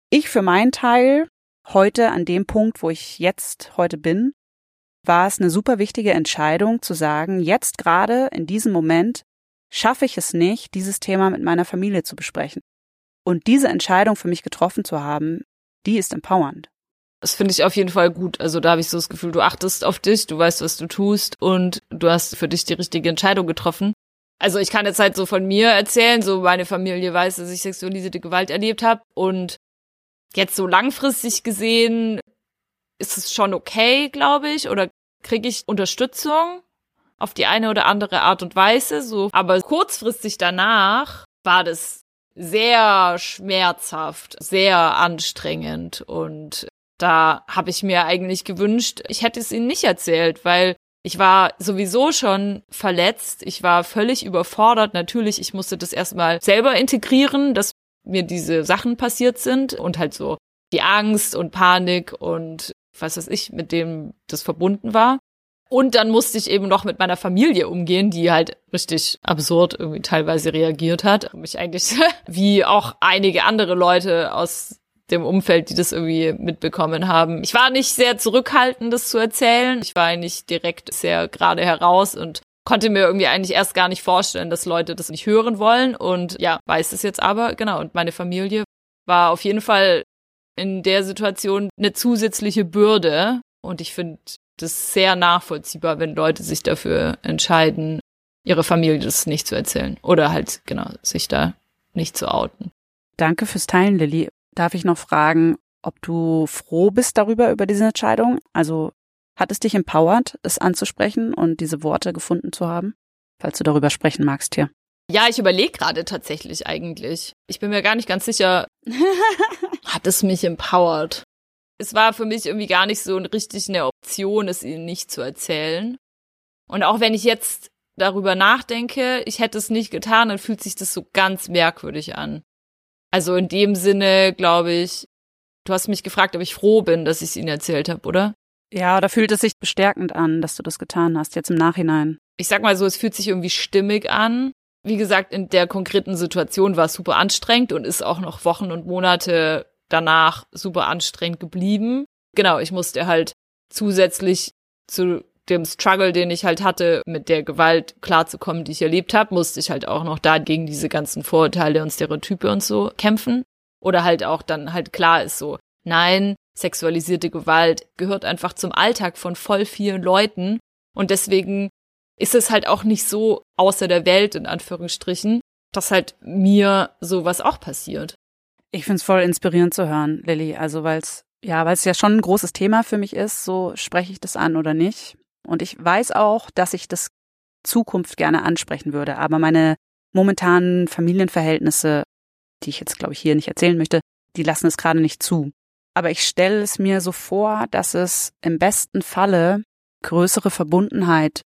ich für meinen Teil, heute an dem Punkt, wo ich jetzt heute bin, war es eine super wichtige Entscheidung zu sagen, jetzt gerade in diesem Moment schaffe ich es nicht, dieses Thema mit meiner Familie zu besprechen. Und diese Entscheidung für mich getroffen zu haben, die ist empowernd. Das finde ich auf jeden Fall gut. Also da habe ich so das Gefühl, du achtest auf dich, du weißt, was du tust und du hast für dich die richtige Entscheidung getroffen. Also ich kann jetzt halt so von mir erzählen, so meine Familie weiß, dass ich sexualisierte Gewalt erlebt habe und jetzt so langfristig gesehen ist es schon okay, glaube ich, oder kriege ich Unterstützung auf die eine oder andere Art und Weise, so, aber kurzfristig danach war das sehr schmerzhaft, sehr anstrengend und da habe ich mir eigentlich gewünscht, ich hätte es ihnen nicht erzählt, weil ich war sowieso schon verletzt, ich war völlig überfordert. Natürlich, ich musste das erstmal selber integrieren, dass mir diese Sachen passiert sind und halt so die Angst und Panik und was weiß ich, mit dem das verbunden war. Und dann musste ich eben noch mit meiner Familie umgehen, die halt richtig absurd irgendwie teilweise reagiert hat. Mich eigentlich wie auch einige andere Leute aus dem Umfeld, die das irgendwie mitbekommen haben. Ich war nicht sehr zurückhaltend, das zu erzählen. Ich war eigentlich direkt sehr gerade heraus und konnte mir irgendwie eigentlich erst gar nicht vorstellen, dass Leute das nicht hören wollen. Und ja, weiß es jetzt aber, genau. Und meine Familie war auf jeden Fall in der Situation eine zusätzliche Bürde. Und ich finde das sehr nachvollziehbar, wenn Leute sich dafür entscheiden, ihre Familie das nicht zu erzählen. Oder halt, genau, sich da nicht zu outen. Danke fürs Teilen, Lilly. Darf ich noch fragen, ob du froh bist darüber, über diese Entscheidung? Also Hat es dich empowert, es anzusprechen und diese Worte gefunden zu haben? Falls du darüber sprechen magst hier. Ja, ich überlege gerade tatsächlich eigentlich. Ich bin mir gar nicht ganz sicher, hat es mich empowert. Es war für mich irgendwie gar nicht so richtig eine Option, es ihnen nicht zu erzählen. Und auch wenn ich jetzt darüber nachdenke, ich hätte es nicht getan, dann fühlt sich das so ganz merkwürdig an. Also in dem Sinne, glaube ich, du hast mich gefragt, ob ich froh bin, dass ich es ihnen erzählt habe, oder? Ja, da fühlt es sich bestärkend an, dass du das getan hast, jetzt im Nachhinein. Ich sag mal so, es fühlt sich irgendwie stimmig an. Wie gesagt, in der konkreten Situation war es super anstrengend und ist auch noch Wochen und Monate danach super anstrengend geblieben. Genau, ich musste halt zusätzlich zu dem Struggle, den ich halt hatte, mit der Gewalt klarzukommen, die ich erlebt habe, musste ich halt auch noch da gegen diese ganzen Vorurteile und Stereotype und so kämpfen. Oder halt auch dann halt klar ist so, nein, sexualisierte Gewalt gehört einfach zum Alltag von voll vielen Leuten und deswegen ist es halt auch nicht so außer der Welt in Anführungsstrichen, dass halt mir sowas auch passiert. Ich find's voll inspirierend zu hören, Lilly, also weil's ja, weil es ja schon ein großes Thema für mich ist, so spreche ich das an oder nicht. Und ich weiß auch, dass ich das Zukunft gerne ansprechen würde, aber meine momentanen Familienverhältnisse, die ich jetzt glaube ich hier nicht erzählen möchte, die lassen es gerade nicht zu. Aber ich stelle es mir so vor, dass es im besten Falle größere Verbundenheit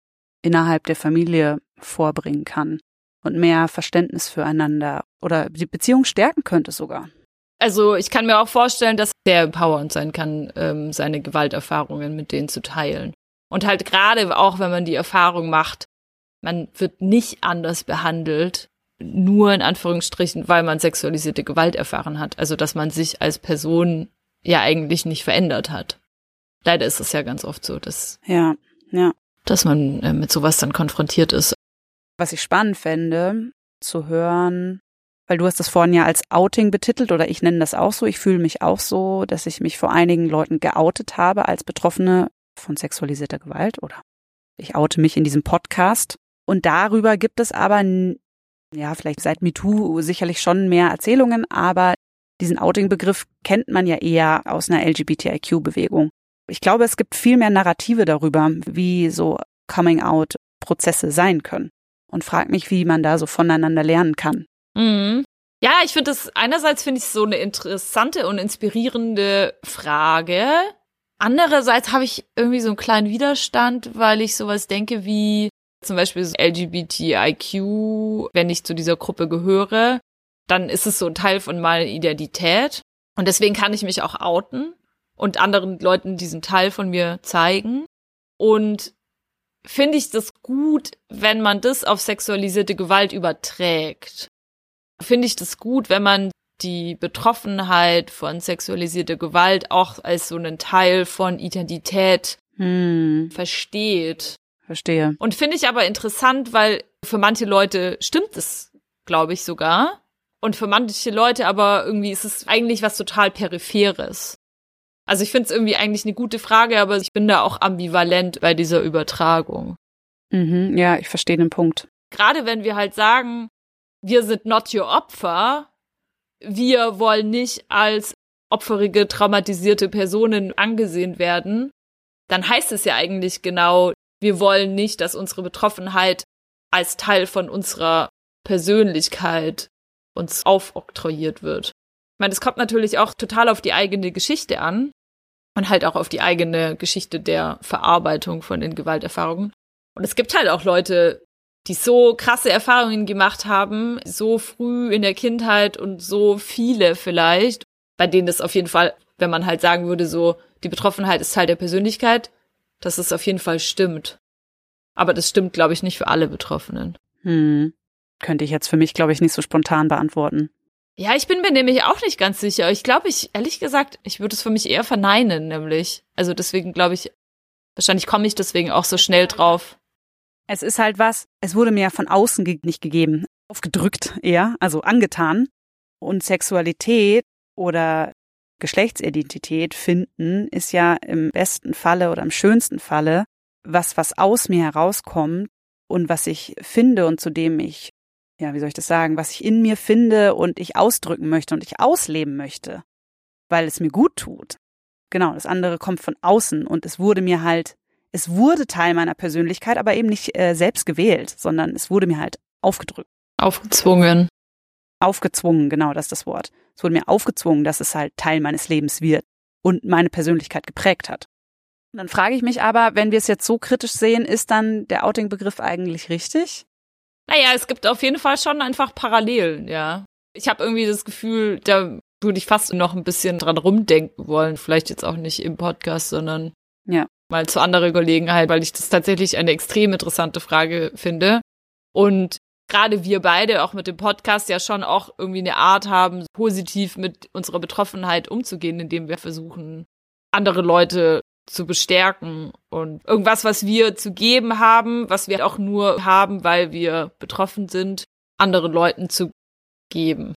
innerhalb der Familie vorbringen kann und mehr Verständnis füreinander oder die Beziehung stärken könnte sogar. Also ich kann mir auch vorstellen, dass der empowernd sein kann, ähm, seine Gewalterfahrungen mit denen zu teilen. Und halt gerade auch, wenn man die Erfahrung macht, man wird nicht anders behandelt, nur in Anführungsstrichen, weil man sexualisierte Gewalt erfahren hat. Also dass man sich als Person ja eigentlich nicht verändert hat. Leider ist es ja ganz oft so, dass, Ja, ja. Dass man äh, mit sowas dann konfrontiert ist. Was ich spannend fände, zu hören, weil du hast das vorhin ja als Outing betitelt oder ich nenne das auch so. Ich fühle mich auch so, dass ich mich vor einigen Leuten geoutet habe als Betroffene von sexualisierter Gewalt oder ich oute mich in diesem Podcast. Und darüber gibt es aber, ja, vielleicht seit MeToo sicherlich schon mehr Erzählungen, aber diesen Outing-Begriff kennt man ja eher aus einer LGBTIQ-Bewegung. Ich glaube, es gibt viel mehr Narrative darüber, wie so Coming-out-Prozesse sein können. Und frag mich, wie man da so voneinander lernen kann. Mhm. Ja, ich finde das, einerseits finde ich so eine interessante und inspirierende Frage. Andererseits habe ich irgendwie so einen kleinen Widerstand, weil ich sowas denke wie zum Beispiel LGBTIQ, wenn ich zu dieser Gruppe gehöre, dann ist es so ein Teil von meiner Identität. Und deswegen kann ich mich auch outen und anderen Leuten diesen Teil von mir zeigen. Und finde ich das gut, wenn man das auf sexualisierte Gewalt überträgt. Finde ich das gut, wenn man die Betroffenheit von sexualisierter Gewalt auch als so einen Teil von Identität Hm, versteht. verstehe. Und finde ich aber interessant, weil für manche Leute stimmt es, glaube ich sogar. Und für manche Leute aber irgendwie ist es eigentlich was total Peripheres. Also ich finde es irgendwie eigentlich eine gute Frage, aber ich bin da auch ambivalent bei dieser Übertragung. Mhm, ja, ich verstehe den Punkt. Gerade wenn wir halt sagen, wir sind not your Opfer, wir wollen nicht als opferige, traumatisierte Personen angesehen werden, dann heißt es ja eigentlich genau, wir wollen nicht, dass unsere Betroffenheit als Teil von unserer Persönlichkeit uns aufoktroyiert wird. Ich meine, es kommt natürlich auch total auf die eigene Geschichte an und halt auch auf die eigene Geschichte der Verarbeitung von den Gewalterfahrungen. Und es gibt halt auch Leute, die so krasse Erfahrungen gemacht haben, so früh in der Kindheit und so viele vielleicht, bei denen das auf jeden Fall, wenn man halt sagen würde, so, die Betroffenheit ist Teil der Persönlichkeit, dass es auf jeden Fall stimmt. Aber das stimmt, glaube ich, nicht für alle Betroffenen. Hm. Könnte ich jetzt für mich, glaube ich, nicht so spontan beantworten. Ja, ich bin mir nämlich auch nicht ganz sicher. Ich glaube, ich, ehrlich gesagt, ich würde es für mich eher verneinen, nämlich. Also deswegen glaube ich, wahrscheinlich komme ich deswegen auch so schnell drauf. Es ist halt was, es wurde mir ja von außen ge nicht gegeben, aufgedrückt eher, also angetan. Und Sexualität oder Geschlechtsidentität finden ist ja im besten Falle oder im schönsten Falle was, was aus mir herauskommt und was ich finde und zu dem ich, ja, wie soll ich das sagen, was ich in mir finde und ich ausdrücken möchte und ich ausleben möchte, weil es mir gut tut. genau, das andere kommt von außen und es wurde mir halt, es wurde Teil meiner Persönlichkeit, aber eben nicht äh, selbst gewählt, sondern es wurde mir halt aufgedrückt. Aufgezwungen. Aufgezwungen, genau, das ist das Wort. Es wurde mir aufgezwungen, dass es halt Teil meines Lebens wird und meine Persönlichkeit geprägt hat. Und dann frage ich mich aber, wenn wir es jetzt so kritisch sehen, ist dann der Outing-Begriff eigentlich richtig? Naja, es gibt auf jeden Fall schon einfach Parallelen, ja. Ich habe irgendwie das Gefühl, da würde ich fast noch ein bisschen dran rumdenken wollen. Vielleicht jetzt auch nicht im Podcast, sondern ja. mal zu anderer Gelegenheit, weil ich das tatsächlich eine extrem interessante Frage finde. Und gerade wir beide auch mit dem Podcast ja schon auch irgendwie eine Art haben, positiv mit unserer Betroffenheit umzugehen, indem wir versuchen, andere Leute zu bestärken und irgendwas, was wir zu geben haben, was wir auch nur haben, weil wir betroffen sind, anderen Leuten zu geben.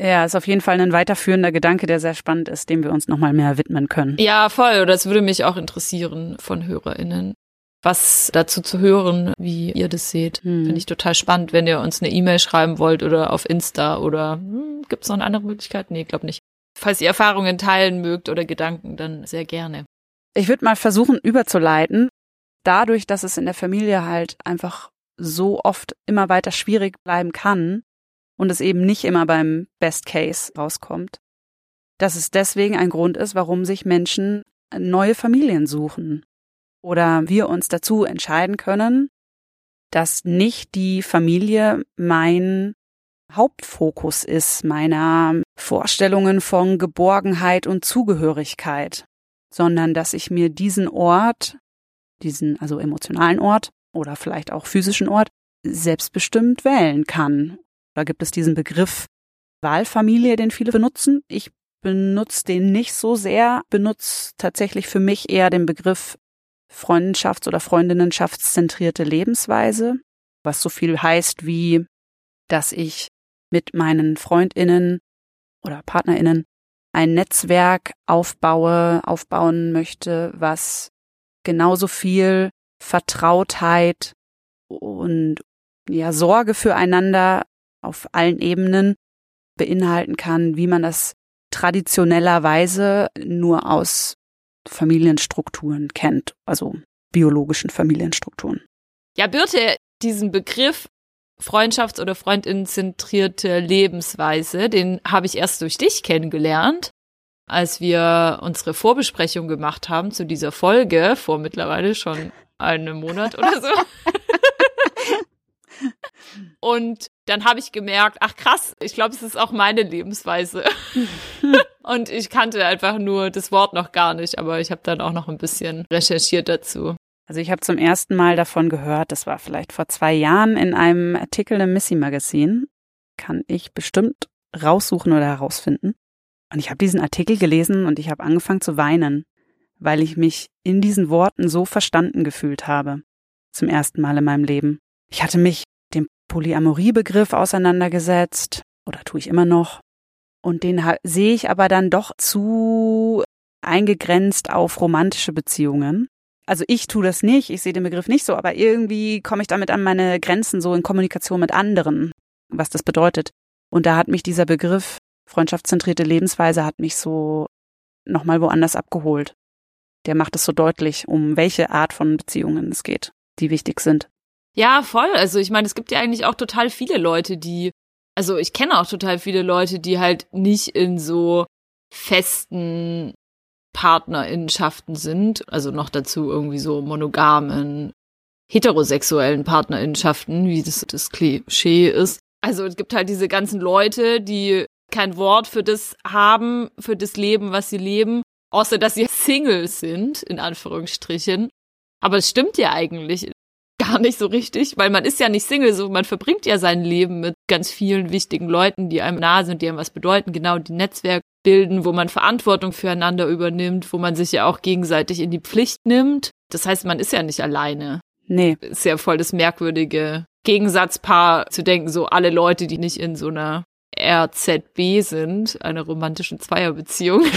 Ja, ist auf jeden Fall ein weiterführender Gedanke, der sehr spannend ist, dem wir uns nochmal mehr widmen können. Ja, voll. Das würde mich auch interessieren von HörerInnen, was dazu zu hören, wie ihr das seht. Hm. Finde ich total spannend, wenn ihr uns eine E-Mail schreiben wollt oder auf Insta oder hm, gibt es noch eine andere Möglichkeit? Nee, glaube nicht. Falls ihr Erfahrungen teilen mögt oder Gedanken, dann sehr gerne. Ich würde mal versuchen überzuleiten. Dadurch, dass es in der Familie halt einfach so oft immer weiter schwierig bleiben kann, und es eben nicht immer beim Best Case rauskommt. Dass es deswegen ein Grund ist, warum sich Menschen neue Familien suchen. Oder wir uns dazu entscheiden können, dass nicht die Familie mein Hauptfokus ist meiner Vorstellungen von Geborgenheit und Zugehörigkeit, sondern dass ich mir diesen Ort, diesen also emotionalen Ort oder vielleicht auch physischen Ort selbstbestimmt wählen kann da gibt es diesen Begriff Wahlfamilie, den viele benutzen. Ich benutze den nicht so sehr, benutze tatsächlich für mich eher den Begriff Freundschafts- oder Freundinnenschaftszentrierte Lebensweise, was so viel heißt wie, dass ich mit meinen Freundinnen oder Partnerinnen ein Netzwerk aufbaue, aufbauen möchte, was genauso viel Vertrautheit und ja, Sorge füreinander auf allen Ebenen beinhalten kann, wie man das traditionellerweise nur aus Familienstrukturen kennt, also biologischen Familienstrukturen. Ja, Birte, diesen Begriff Freundschafts- oder Freundinnenzentrierte Lebensweise, den habe ich erst durch dich kennengelernt, als wir unsere Vorbesprechung gemacht haben zu dieser Folge vor mittlerweile schon einem Monat oder so. Und dann habe ich gemerkt, ach krass, ich glaube, es ist auch meine Lebensweise. und ich kannte einfach nur das Wort noch gar nicht, aber ich habe dann auch noch ein bisschen recherchiert dazu. Also ich habe zum ersten Mal davon gehört, das war vielleicht vor zwei Jahren in einem Artikel im Missy Magazin. Kann ich bestimmt raussuchen oder herausfinden. Und ich habe diesen Artikel gelesen und ich habe angefangen zu weinen, weil ich mich in diesen Worten so verstanden gefühlt habe. Zum ersten Mal in meinem Leben. Ich hatte mich Polyamorie-Begriff auseinandergesetzt oder tue ich immer noch. Und den sehe ich aber dann doch zu eingegrenzt auf romantische Beziehungen. Also ich tue das nicht, ich sehe den Begriff nicht so, aber irgendwie komme ich damit an meine Grenzen so in Kommunikation mit anderen, was das bedeutet. Und da hat mich dieser Begriff freundschaftszentrierte Lebensweise hat mich so nochmal woanders abgeholt. Der macht es so deutlich, um welche Art von Beziehungen es geht, die wichtig sind. Ja, voll. Also ich meine, es gibt ja eigentlich auch total viele Leute, die, also ich kenne auch total viele Leute, die halt nicht in so festen Partnerinnenschaften sind, also noch dazu irgendwie so monogamen, heterosexuellen Partnerinnenschaften, wie das das Klischee ist. Also es gibt halt diese ganzen Leute, die kein Wort für das haben, für das Leben, was sie leben, außer dass sie Single sind, in Anführungsstrichen. Aber es stimmt ja eigentlich gar nicht so richtig, weil man ist ja nicht Single, so man verbringt ja sein Leben mit ganz vielen wichtigen Leuten, die einem nahe sind, die einem was bedeuten, genau die Netzwerke bilden, wo man Verantwortung füreinander übernimmt, wo man sich ja auch gegenseitig in die Pflicht nimmt. Das heißt, man ist ja nicht alleine. Nee. Ist ja voll das merkwürdige Gegensatzpaar zu denken, so alle Leute, die nicht in so einer RZB sind, einer romantischen Zweierbeziehung.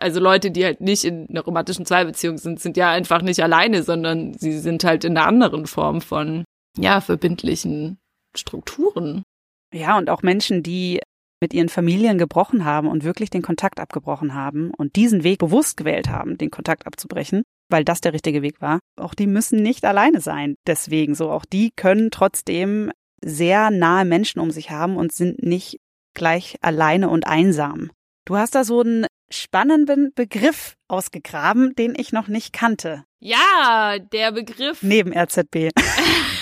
Also Leute, die halt nicht in einer romantischen Zweierbeziehung sind, sind ja einfach nicht alleine, sondern sie sind halt in einer anderen Form von, ja, verbindlichen Strukturen. Ja, und auch Menschen, die mit ihren Familien gebrochen haben und wirklich den Kontakt abgebrochen haben und diesen Weg bewusst gewählt haben, den Kontakt abzubrechen, weil das der richtige Weg war. Auch die müssen nicht alleine sein. Deswegen so, auch die können trotzdem sehr nahe Menschen um sich haben und sind nicht gleich alleine und einsam. Du hast da so einen spannenden Begriff ausgegraben, den ich noch nicht kannte. Ja, der Begriff. Neben RZB.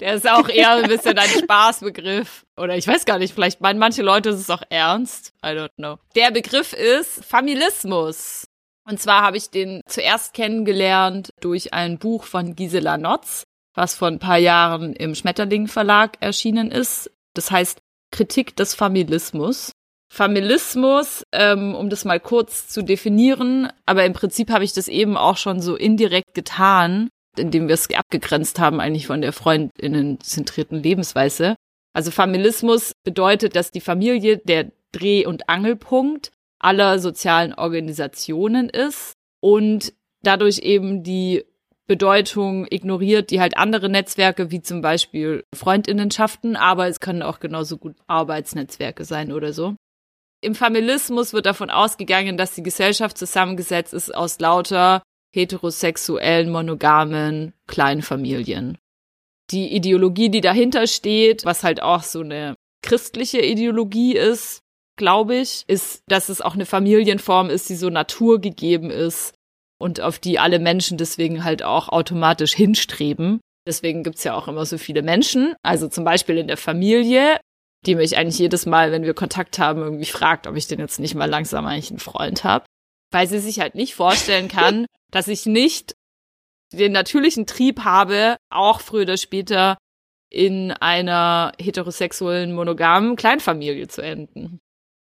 Der ist auch eher ein bisschen ein Spaßbegriff. Oder ich weiß gar nicht, vielleicht meinen manche Leute ist es auch ernst. I don't know. Der Begriff ist Familismus. Und zwar habe ich den zuerst kennengelernt durch ein Buch von Gisela Notz, was vor ein paar Jahren im Schmetterling Verlag erschienen ist. Das heißt Kritik des Familismus. Familismus, ähm, um das mal kurz zu definieren, aber im Prinzip habe ich das eben auch schon so indirekt getan, indem wir es abgegrenzt haben eigentlich von der freundinnen-zentrierten Lebensweise. Also Familismus bedeutet, dass die Familie der Dreh- und Angelpunkt aller sozialen Organisationen ist und dadurch eben die Bedeutung ignoriert, die halt andere Netzwerke wie zum Beispiel Freundinnenschaften, aber es können auch genauso gut Arbeitsnetzwerke sein oder so. Im Familismus wird davon ausgegangen, dass die Gesellschaft zusammengesetzt ist aus lauter heterosexuellen, monogamen Kleinfamilien. Die Ideologie, die dahinter steht, was halt auch so eine christliche Ideologie ist, glaube ich, ist, dass es auch eine Familienform ist, die so naturgegeben ist und auf die alle Menschen deswegen halt auch automatisch hinstreben. Deswegen gibt's ja auch immer so viele Menschen. Also zum Beispiel in der Familie, die mich eigentlich jedes Mal, wenn wir Kontakt haben, irgendwie fragt, ob ich denn jetzt nicht mal langsam eigentlich einen Freund habe. Weil sie sich halt nicht vorstellen kann, dass ich nicht den natürlichen Trieb habe, auch früher oder später in einer heterosexuellen monogamen Kleinfamilie zu enden.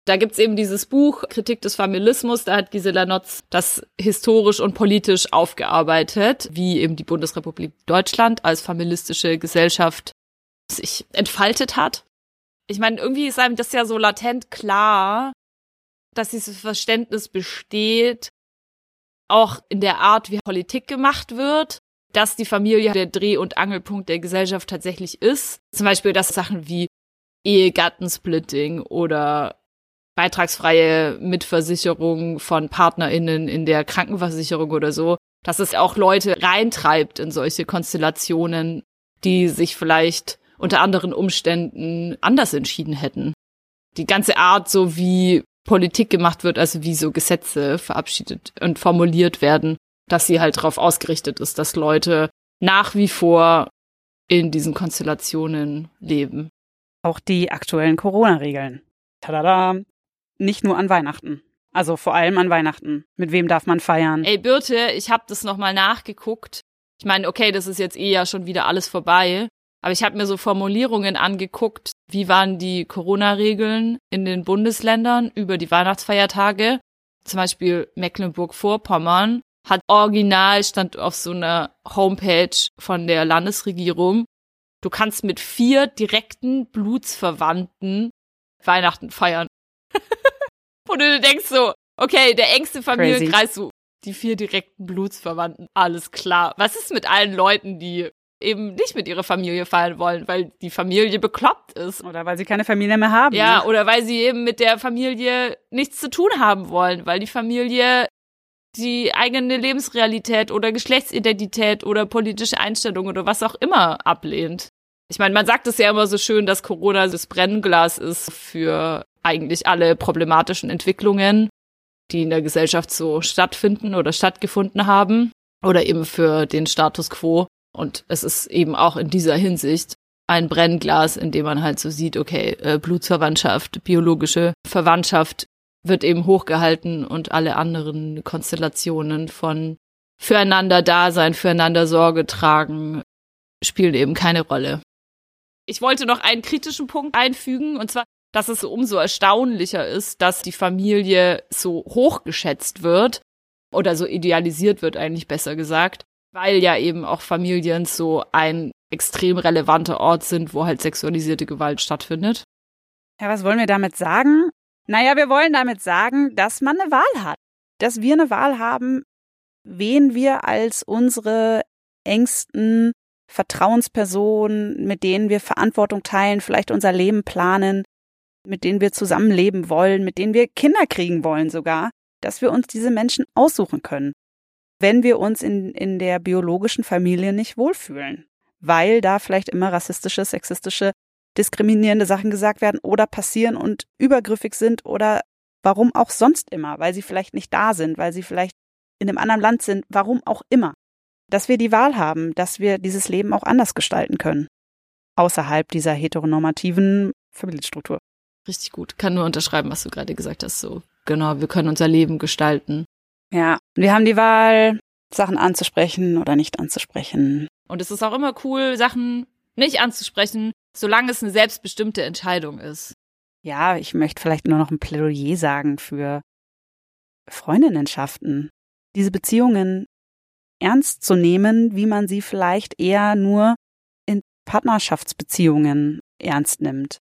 Da gibt's eben dieses Buch Kritik des Familismus, da hat Gisela Notz das historisch und politisch aufgearbeitet, wie eben die Bundesrepublik Deutschland als familistische Gesellschaft sich entfaltet hat. Ich meine, irgendwie ist einem das ja so latent klar, dass dieses Verständnis besteht, auch in der Art, wie Politik gemacht wird, dass die Familie der Dreh- und Angelpunkt der Gesellschaft tatsächlich ist. Zum Beispiel, dass Sachen wie Ehegattensplitting oder beitragsfreie Mitversicherung von PartnerInnen in der Krankenversicherung oder so, dass es auch Leute reintreibt in solche Konstellationen, die sich vielleicht unter anderen Umständen anders entschieden hätten. Die ganze Art, so wie Politik gemacht wird, also wie so Gesetze verabschiedet und formuliert werden, dass sie halt darauf ausgerichtet ist, dass Leute nach wie vor in diesen Konstellationen leben. Auch die aktuellen Corona-Regeln. Tada! Nicht nur an Weihnachten. Also vor allem an Weihnachten. Mit wem darf man feiern? Ey, Birte, ich habe das nochmal nachgeguckt. Ich meine, okay, das ist jetzt eh ja schon wieder alles vorbei. Aber ich habe mir so Formulierungen angeguckt, wie waren die Corona-Regeln in den Bundesländern über die Weihnachtsfeiertage. Zum Beispiel Mecklenburg-Vorpommern hat original, stand auf so einer Homepage von der Landesregierung, du kannst mit vier direkten Blutsverwandten Weihnachten feiern. Und du denkst so, okay, der engste Familienkreis, so die vier direkten Blutsverwandten, alles klar. Was ist mit allen Leuten, die eben nicht mit ihrer Familie feiern wollen, weil die Familie bekloppt ist. Oder weil sie keine Familie mehr haben. Ja, ne? oder weil sie eben mit der Familie nichts zu tun haben wollen, weil die Familie die eigene Lebensrealität oder Geschlechtsidentität oder politische Einstellung oder was auch immer ablehnt. Ich meine, man sagt es ja immer so schön, dass Corona das Brennglas ist für eigentlich alle problematischen Entwicklungen, die in der Gesellschaft so stattfinden oder stattgefunden haben oder eben für den Status quo. Und es ist eben auch in dieser Hinsicht ein Brennglas, in dem man halt so sieht, okay, äh, Blutsverwandtschaft, biologische Verwandtschaft wird eben hochgehalten und alle anderen Konstellationen von füreinander Dasein, füreinander Sorge tragen, spielen eben keine Rolle. Ich wollte noch einen kritischen Punkt einfügen, und zwar, dass es umso erstaunlicher ist, dass die Familie so hochgeschätzt wird oder so idealisiert wird, eigentlich besser gesagt, weil ja eben auch Familien so ein extrem relevanter Ort sind, wo halt sexualisierte Gewalt stattfindet. Ja, was wollen wir damit sagen? Naja, wir wollen damit sagen, dass man eine Wahl hat. Dass wir eine Wahl haben, wen wir als unsere engsten Vertrauenspersonen, mit denen wir Verantwortung teilen, vielleicht unser Leben planen, mit denen wir zusammenleben wollen, mit denen wir Kinder kriegen wollen sogar, dass wir uns diese Menschen aussuchen können, wenn wir uns in, in der biologischen Familie nicht wohlfühlen, weil da vielleicht immer rassistische, sexistische, diskriminierende Sachen gesagt werden oder passieren und übergriffig sind oder warum auch sonst immer, weil sie vielleicht nicht da sind, weil sie vielleicht in einem anderen Land sind, warum auch immer. Dass wir die Wahl haben, dass wir dieses Leben auch anders gestalten können. Außerhalb dieser heteronormativen Familienstruktur. Richtig gut. Kann nur unterschreiben, was du gerade gesagt hast. So, genau, wir können unser Leben gestalten. Ja, wir haben die Wahl, Sachen anzusprechen oder nicht anzusprechen. Und es ist auch immer cool, Sachen nicht anzusprechen, solange es eine selbstbestimmte Entscheidung ist. Ja, ich möchte vielleicht nur noch ein Plädoyer sagen für Freundinnenschaften. Diese Beziehungen ernst zu nehmen, wie man sie vielleicht eher nur in Partnerschaftsbeziehungen ernst nimmt.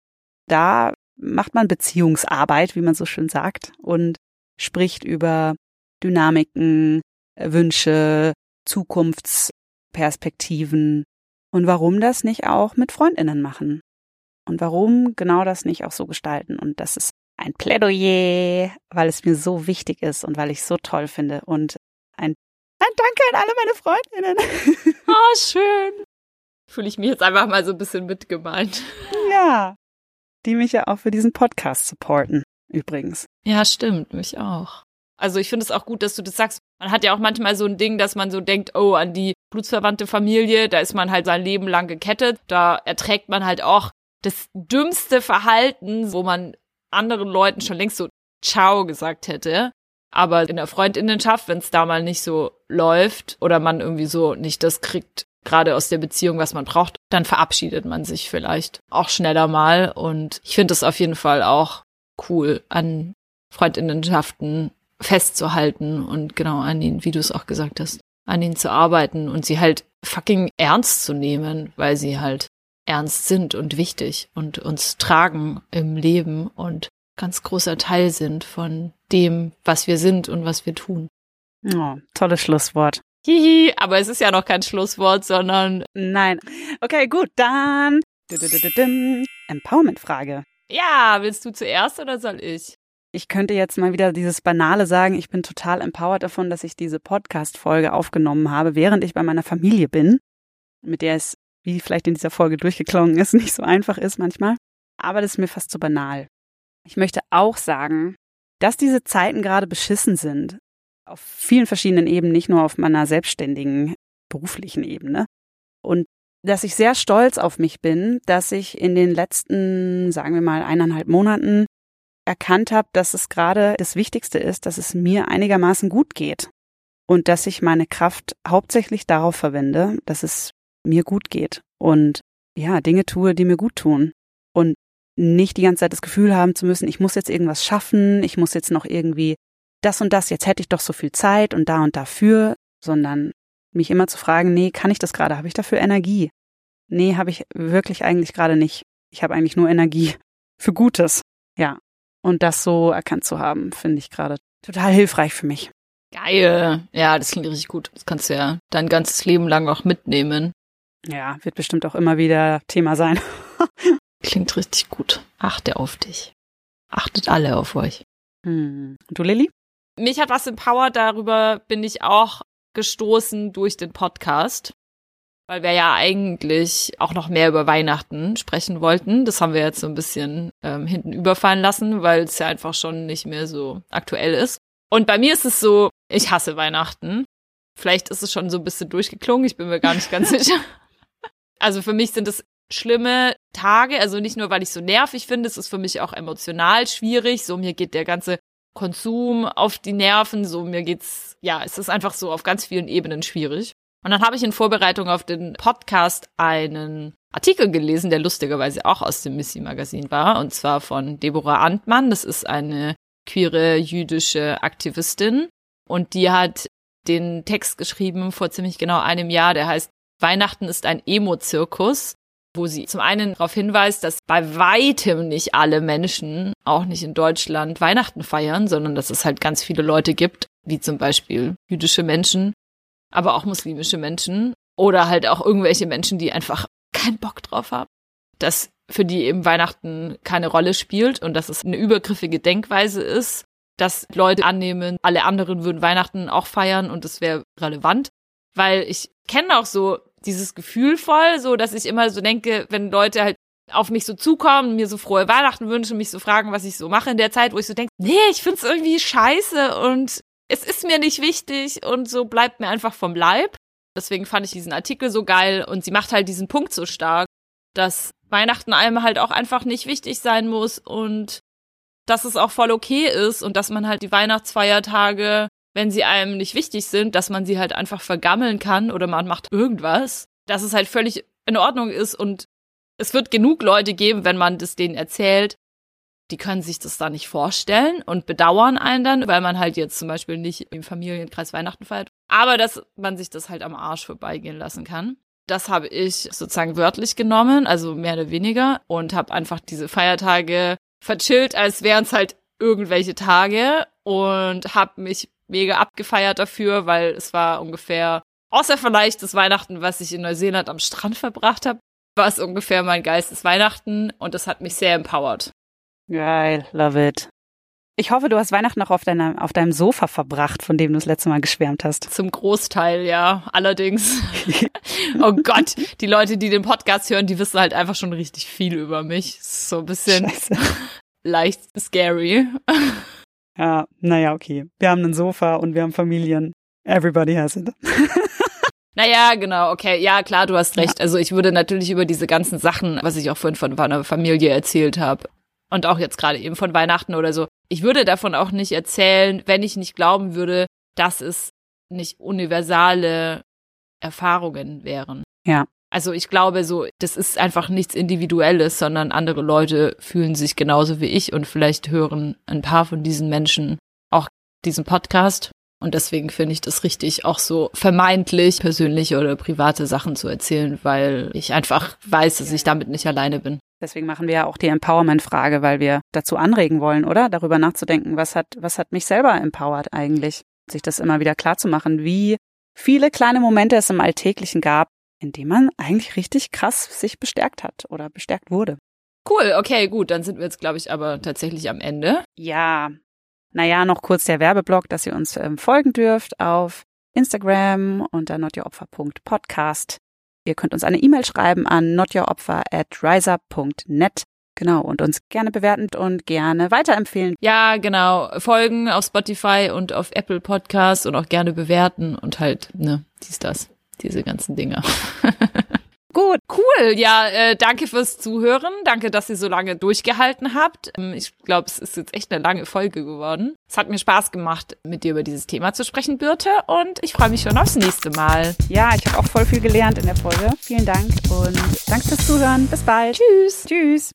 Da macht man Beziehungsarbeit, wie man so schön sagt, und spricht über Dynamiken, Wünsche, Zukunftsperspektiven und warum das nicht auch mit Freundinnen machen und warum genau das nicht auch so gestalten. Und das ist ein Plädoyer, weil es mir so wichtig ist und weil ich es so toll finde und ein, ein Danke an alle meine Freundinnen. Oh, schön. Fühle ich mich jetzt einfach mal so ein bisschen mitgemeint. Ja, die mich ja auch für diesen Podcast supporten, übrigens. Ja, stimmt, mich auch. Also ich finde es auch gut, dass du das sagst. Man hat ja auch manchmal so ein Ding, dass man so denkt, oh, an die blutsverwandte Familie, da ist man halt sein Leben lang gekettet. Da erträgt man halt auch das dümmste Verhalten, wo man anderen Leuten schon längst so Ciao gesagt hätte. Aber in der Freundinnenschaft, wenn es da mal nicht so läuft oder man irgendwie so nicht das kriegt, gerade aus der Beziehung, was man braucht, dann verabschiedet man sich vielleicht auch schneller mal. Und ich finde es auf jeden Fall auch cool, an Freundinnenschaften festzuhalten und genau an ihnen, wie du es auch gesagt hast, an ihnen zu arbeiten und sie halt fucking ernst zu nehmen, weil sie halt ernst sind und wichtig und uns tragen im Leben und ganz großer Teil sind von dem, was wir sind und was wir tun. Oh, tolles Schlusswort. Hihi, aber es ist ja noch kein Schlusswort, sondern. Nein. Okay, gut, dann. Empowerment-Frage. Ja, willst du zuerst oder soll ich? Ich könnte jetzt mal wieder dieses Banale sagen, ich bin total empowered davon, dass ich diese Podcast-Folge aufgenommen habe, während ich bei meiner Familie bin, mit der es, wie vielleicht in dieser Folge durchgeklungen ist, nicht so einfach ist manchmal. Aber das ist mir fast zu banal. Ich möchte auch sagen, dass diese Zeiten gerade beschissen sind. Auf vielen verschiedenen Ebenen, nicht nur auf meiner selbstständigen beruflichen Ebene. Und dass ich sehr stolz auf mich bin, dass ich in den letzten, sagen wir mal, eineinhalb Monaten erkannt habe, dass es gerade das Wichtigste ist, dass es mir einigermaßen gut geht und dass ich meine Kraft hauptsächlich darauf verwende, dass es mir gut geht und ja, Dinge tue, die mir gut tun und nicht die ganze Zeit das Gefühl haben zu müssen, ich muss jetzt irgendwas schaffen, ich muss jetzt noch irgendwie das und das, jetzt hätte ich doch so viel Zeit und da und dafür, sondern mich immer zu fragen, nee, kann ich das gerade? Habe ich dafür Energie? Nee, habe ich wirklich eigentlich gerade nicht. Ich habe eigentlich nur Energie für Gutes. Ja, und das so erkannt zu haben, finde ich gerade total hilfreich für mich. Geil. Ja, das klingt richtig gut. Das kannst du ja dein ganzes Leben lang auch mitnehmen. Ja, wird bestimmt auch immer wieder Thema sein. klingt richtig gut. Achte auf dich. Achtet alle auf euch. Hm. Und du, Lilly? Mich hat was empowert, darüber bin ich auch gestoßen durch den Podcast weil wir ja eigentlich auch noch mehr über Weihnachten sprechen wollten. Das haben wir jetzt so ein bisschen ähm, hinten überfallen lassen, weil es ja einfach schon nicht mehr so aktuell ist. Und bei mir ist es so, ich hasse Weihnachten. Vielleicht ist es schon so ein bisschen durchgeklungen, ich bin mir gar nicht ganz sicher. Also für mich sind es schlimme Tage, also nicht nur, weil ich so nervig finde, es ist für mich auch emotional schwierig. So, mir geht der ganze Konsum auf die Nerven, so mir geht's, ja, es ist einfach so auf ganz vielen Ebenen schwierig. Und dann habe ich in Vorbereitung auf den Podcast einen Artikel gelesen, der lustigerweise auch aus dem Missy Magazin war, und zwar von Deborah Antmann. Das ist eine queere jüdische Aktivistin und die hat den Text geschrieben vor ziemlich genau einem Jahr, der heißt Weihnachten ist ein Emo-Zirkus, wo sie zum einen darauf hinweist, dass bei weitem nicht alle Menschen, auch nicht in Deutschland, Weihnachten feiern, sondern dass es halt ganz viele Leute gibt, wie zum Beispiel jüdische Menschen, aber auch muslimische Menschen, Oder halt auch irgendwelche Menschen, die einfach keinen Bock drauf haben. Dass für die eben Weihnachten keine Rolle spielt und dass es eine übergriffige Denkweise ist, dass Leute annehmen, alle anderen würden Weihnachten auch feiern und es wäre relevant. Weil ich kenne auch so dieses Gefühl voll, so dass ich immer so denke, wenn Leute halt auf mich so zukommen, mir so frohe Weihnachten wünschen, mich so fragen, was ich so mache in der Zeit, wo ich so denke, nee, ich find's irgendwie scheiße und es ist mir nicht wichtig und so bleibt mir einfach vom Leib. Deswegen fand ich diesen Artikel so geil und sie macht halt diesen Punkt so stark, dass Weihnachten einem halt auch einfach nicht wichtig sein muss und dass es auch voll okay ist und dass man halt die Weihnachtsfeiertage, wenn sie einem nicht wichtig sind, dass man sie halt einfach vergammeln kann oder man macht irgendwas, dass es halt völlig in Ordnung ist und es wird genug Leute geben, wenn man das denen erzählt, die können sich das da nicht vorstellen und bedauern einen dann, weil man halt jetzt zum Beispiel nicht im Familienkreis Weihnachten feiert. Aber dass man sich das halt am Arsch vorbeigehen lassen kann. Das habe ich sozusagen wörtlich genommen, also mehr oder weniger, und habe einfach diese Feiertage verchillt, als wären es halt irgendwelche Tage und habe mich mega abgefeiert dafür, weil es war ungefähr, außer vielleicht das Weihnachten, was ich in Neuseeland am Strand verbracht habe, war es ungefähr mein Geistes Weihnachten und das hat mich sehr empowert. Geil, love it. Ich hoffe, du hast Weihnachten noch auf, deiner, auf deinem Sofa verbracht, von dem du das letzte Mal geschwärmt hast. Zum Großteil, ja. Allerdings. oh Gott, die Leute, die den Podcast hören, die wissen halt einfach schon richtig viel über mich. So ein bisschen Scheiße. leicht scary. ja, naja, okay. Wir haben ein Sofa und wir haben Familien. Everybody has it. Naja, genau, okay. Ja, klar, du hast recht. Ja. Also ich würde natürlich über diese ganzen Sachen, was ich auch vorhin von meiner Familie erzählt habe, und auch jetzt gerade eben von Weihnachten oder so. Ich würde davon auch nicht erzählen, wenn ich nicht glauben würde, dass es nicht universale Erfahrungen wären. Ja. Also ich glaube so, das ist einfach nichts Individuelles, sondern andere Leute fühlen sich genauso wie ich und vielleicht hören ein paar von diesen Menschen auch diesen Podcast. Und deswegen finde ich das richtig, auch so vermeintlich persönliche oder private Sachen zu erzählen, weil ich einfach weiß, dass ich damit nicht alleine bin. Deswegen machen wir ja auch die Empowerment-Frage, weil wir dazu anregen wollen, oder? Darüber nachzudenken, was hat, was hat mich selber empowert eigentlich? Sich das immer wieder klar zu machen, wie viele kleine Momente es im Alltäglichen gab, in denen man eigentlich richtig krass sich bestärkt hat oder bestärkt wurde. Cool, okay, gut, dann sind wir jetzt, glaube ich, aber tatsächlich am Ende. Ja. Naja, noch kurz der Werbeblock, dass ihr uns ähm, folgen dürft auf Instagram unter notyouropfer.podcast. Ihr könnt uns eine E-Mail schreiben an notyouropfer at riser.net. Genau, und uns gerne bewerten und gerne weiterempfehlen. Ja, genau. Folgen auf Spotify und auf Apple Podcasts und auch gerne bewerten und halt, ne, dies, das, diese ganzen Dinge. Gut, cool. Ja, äh, danke fürs Zuhören. Danke, dass ihr so lange durchgehalten habt. Ähm, ich glaube, es ist jetzt echt eine lange Folge geworden. Es hat mir Spaß gemacht, mit dir über dieses Thema zu sprechen, Birte. Und ich freue mich schon aufs nächste Mal. Ja, ich habe auch voll viel gelernt in der Folge. Vielen Dank und danke fürs Zuhören. Bis bald. Tschüss. Tschüss.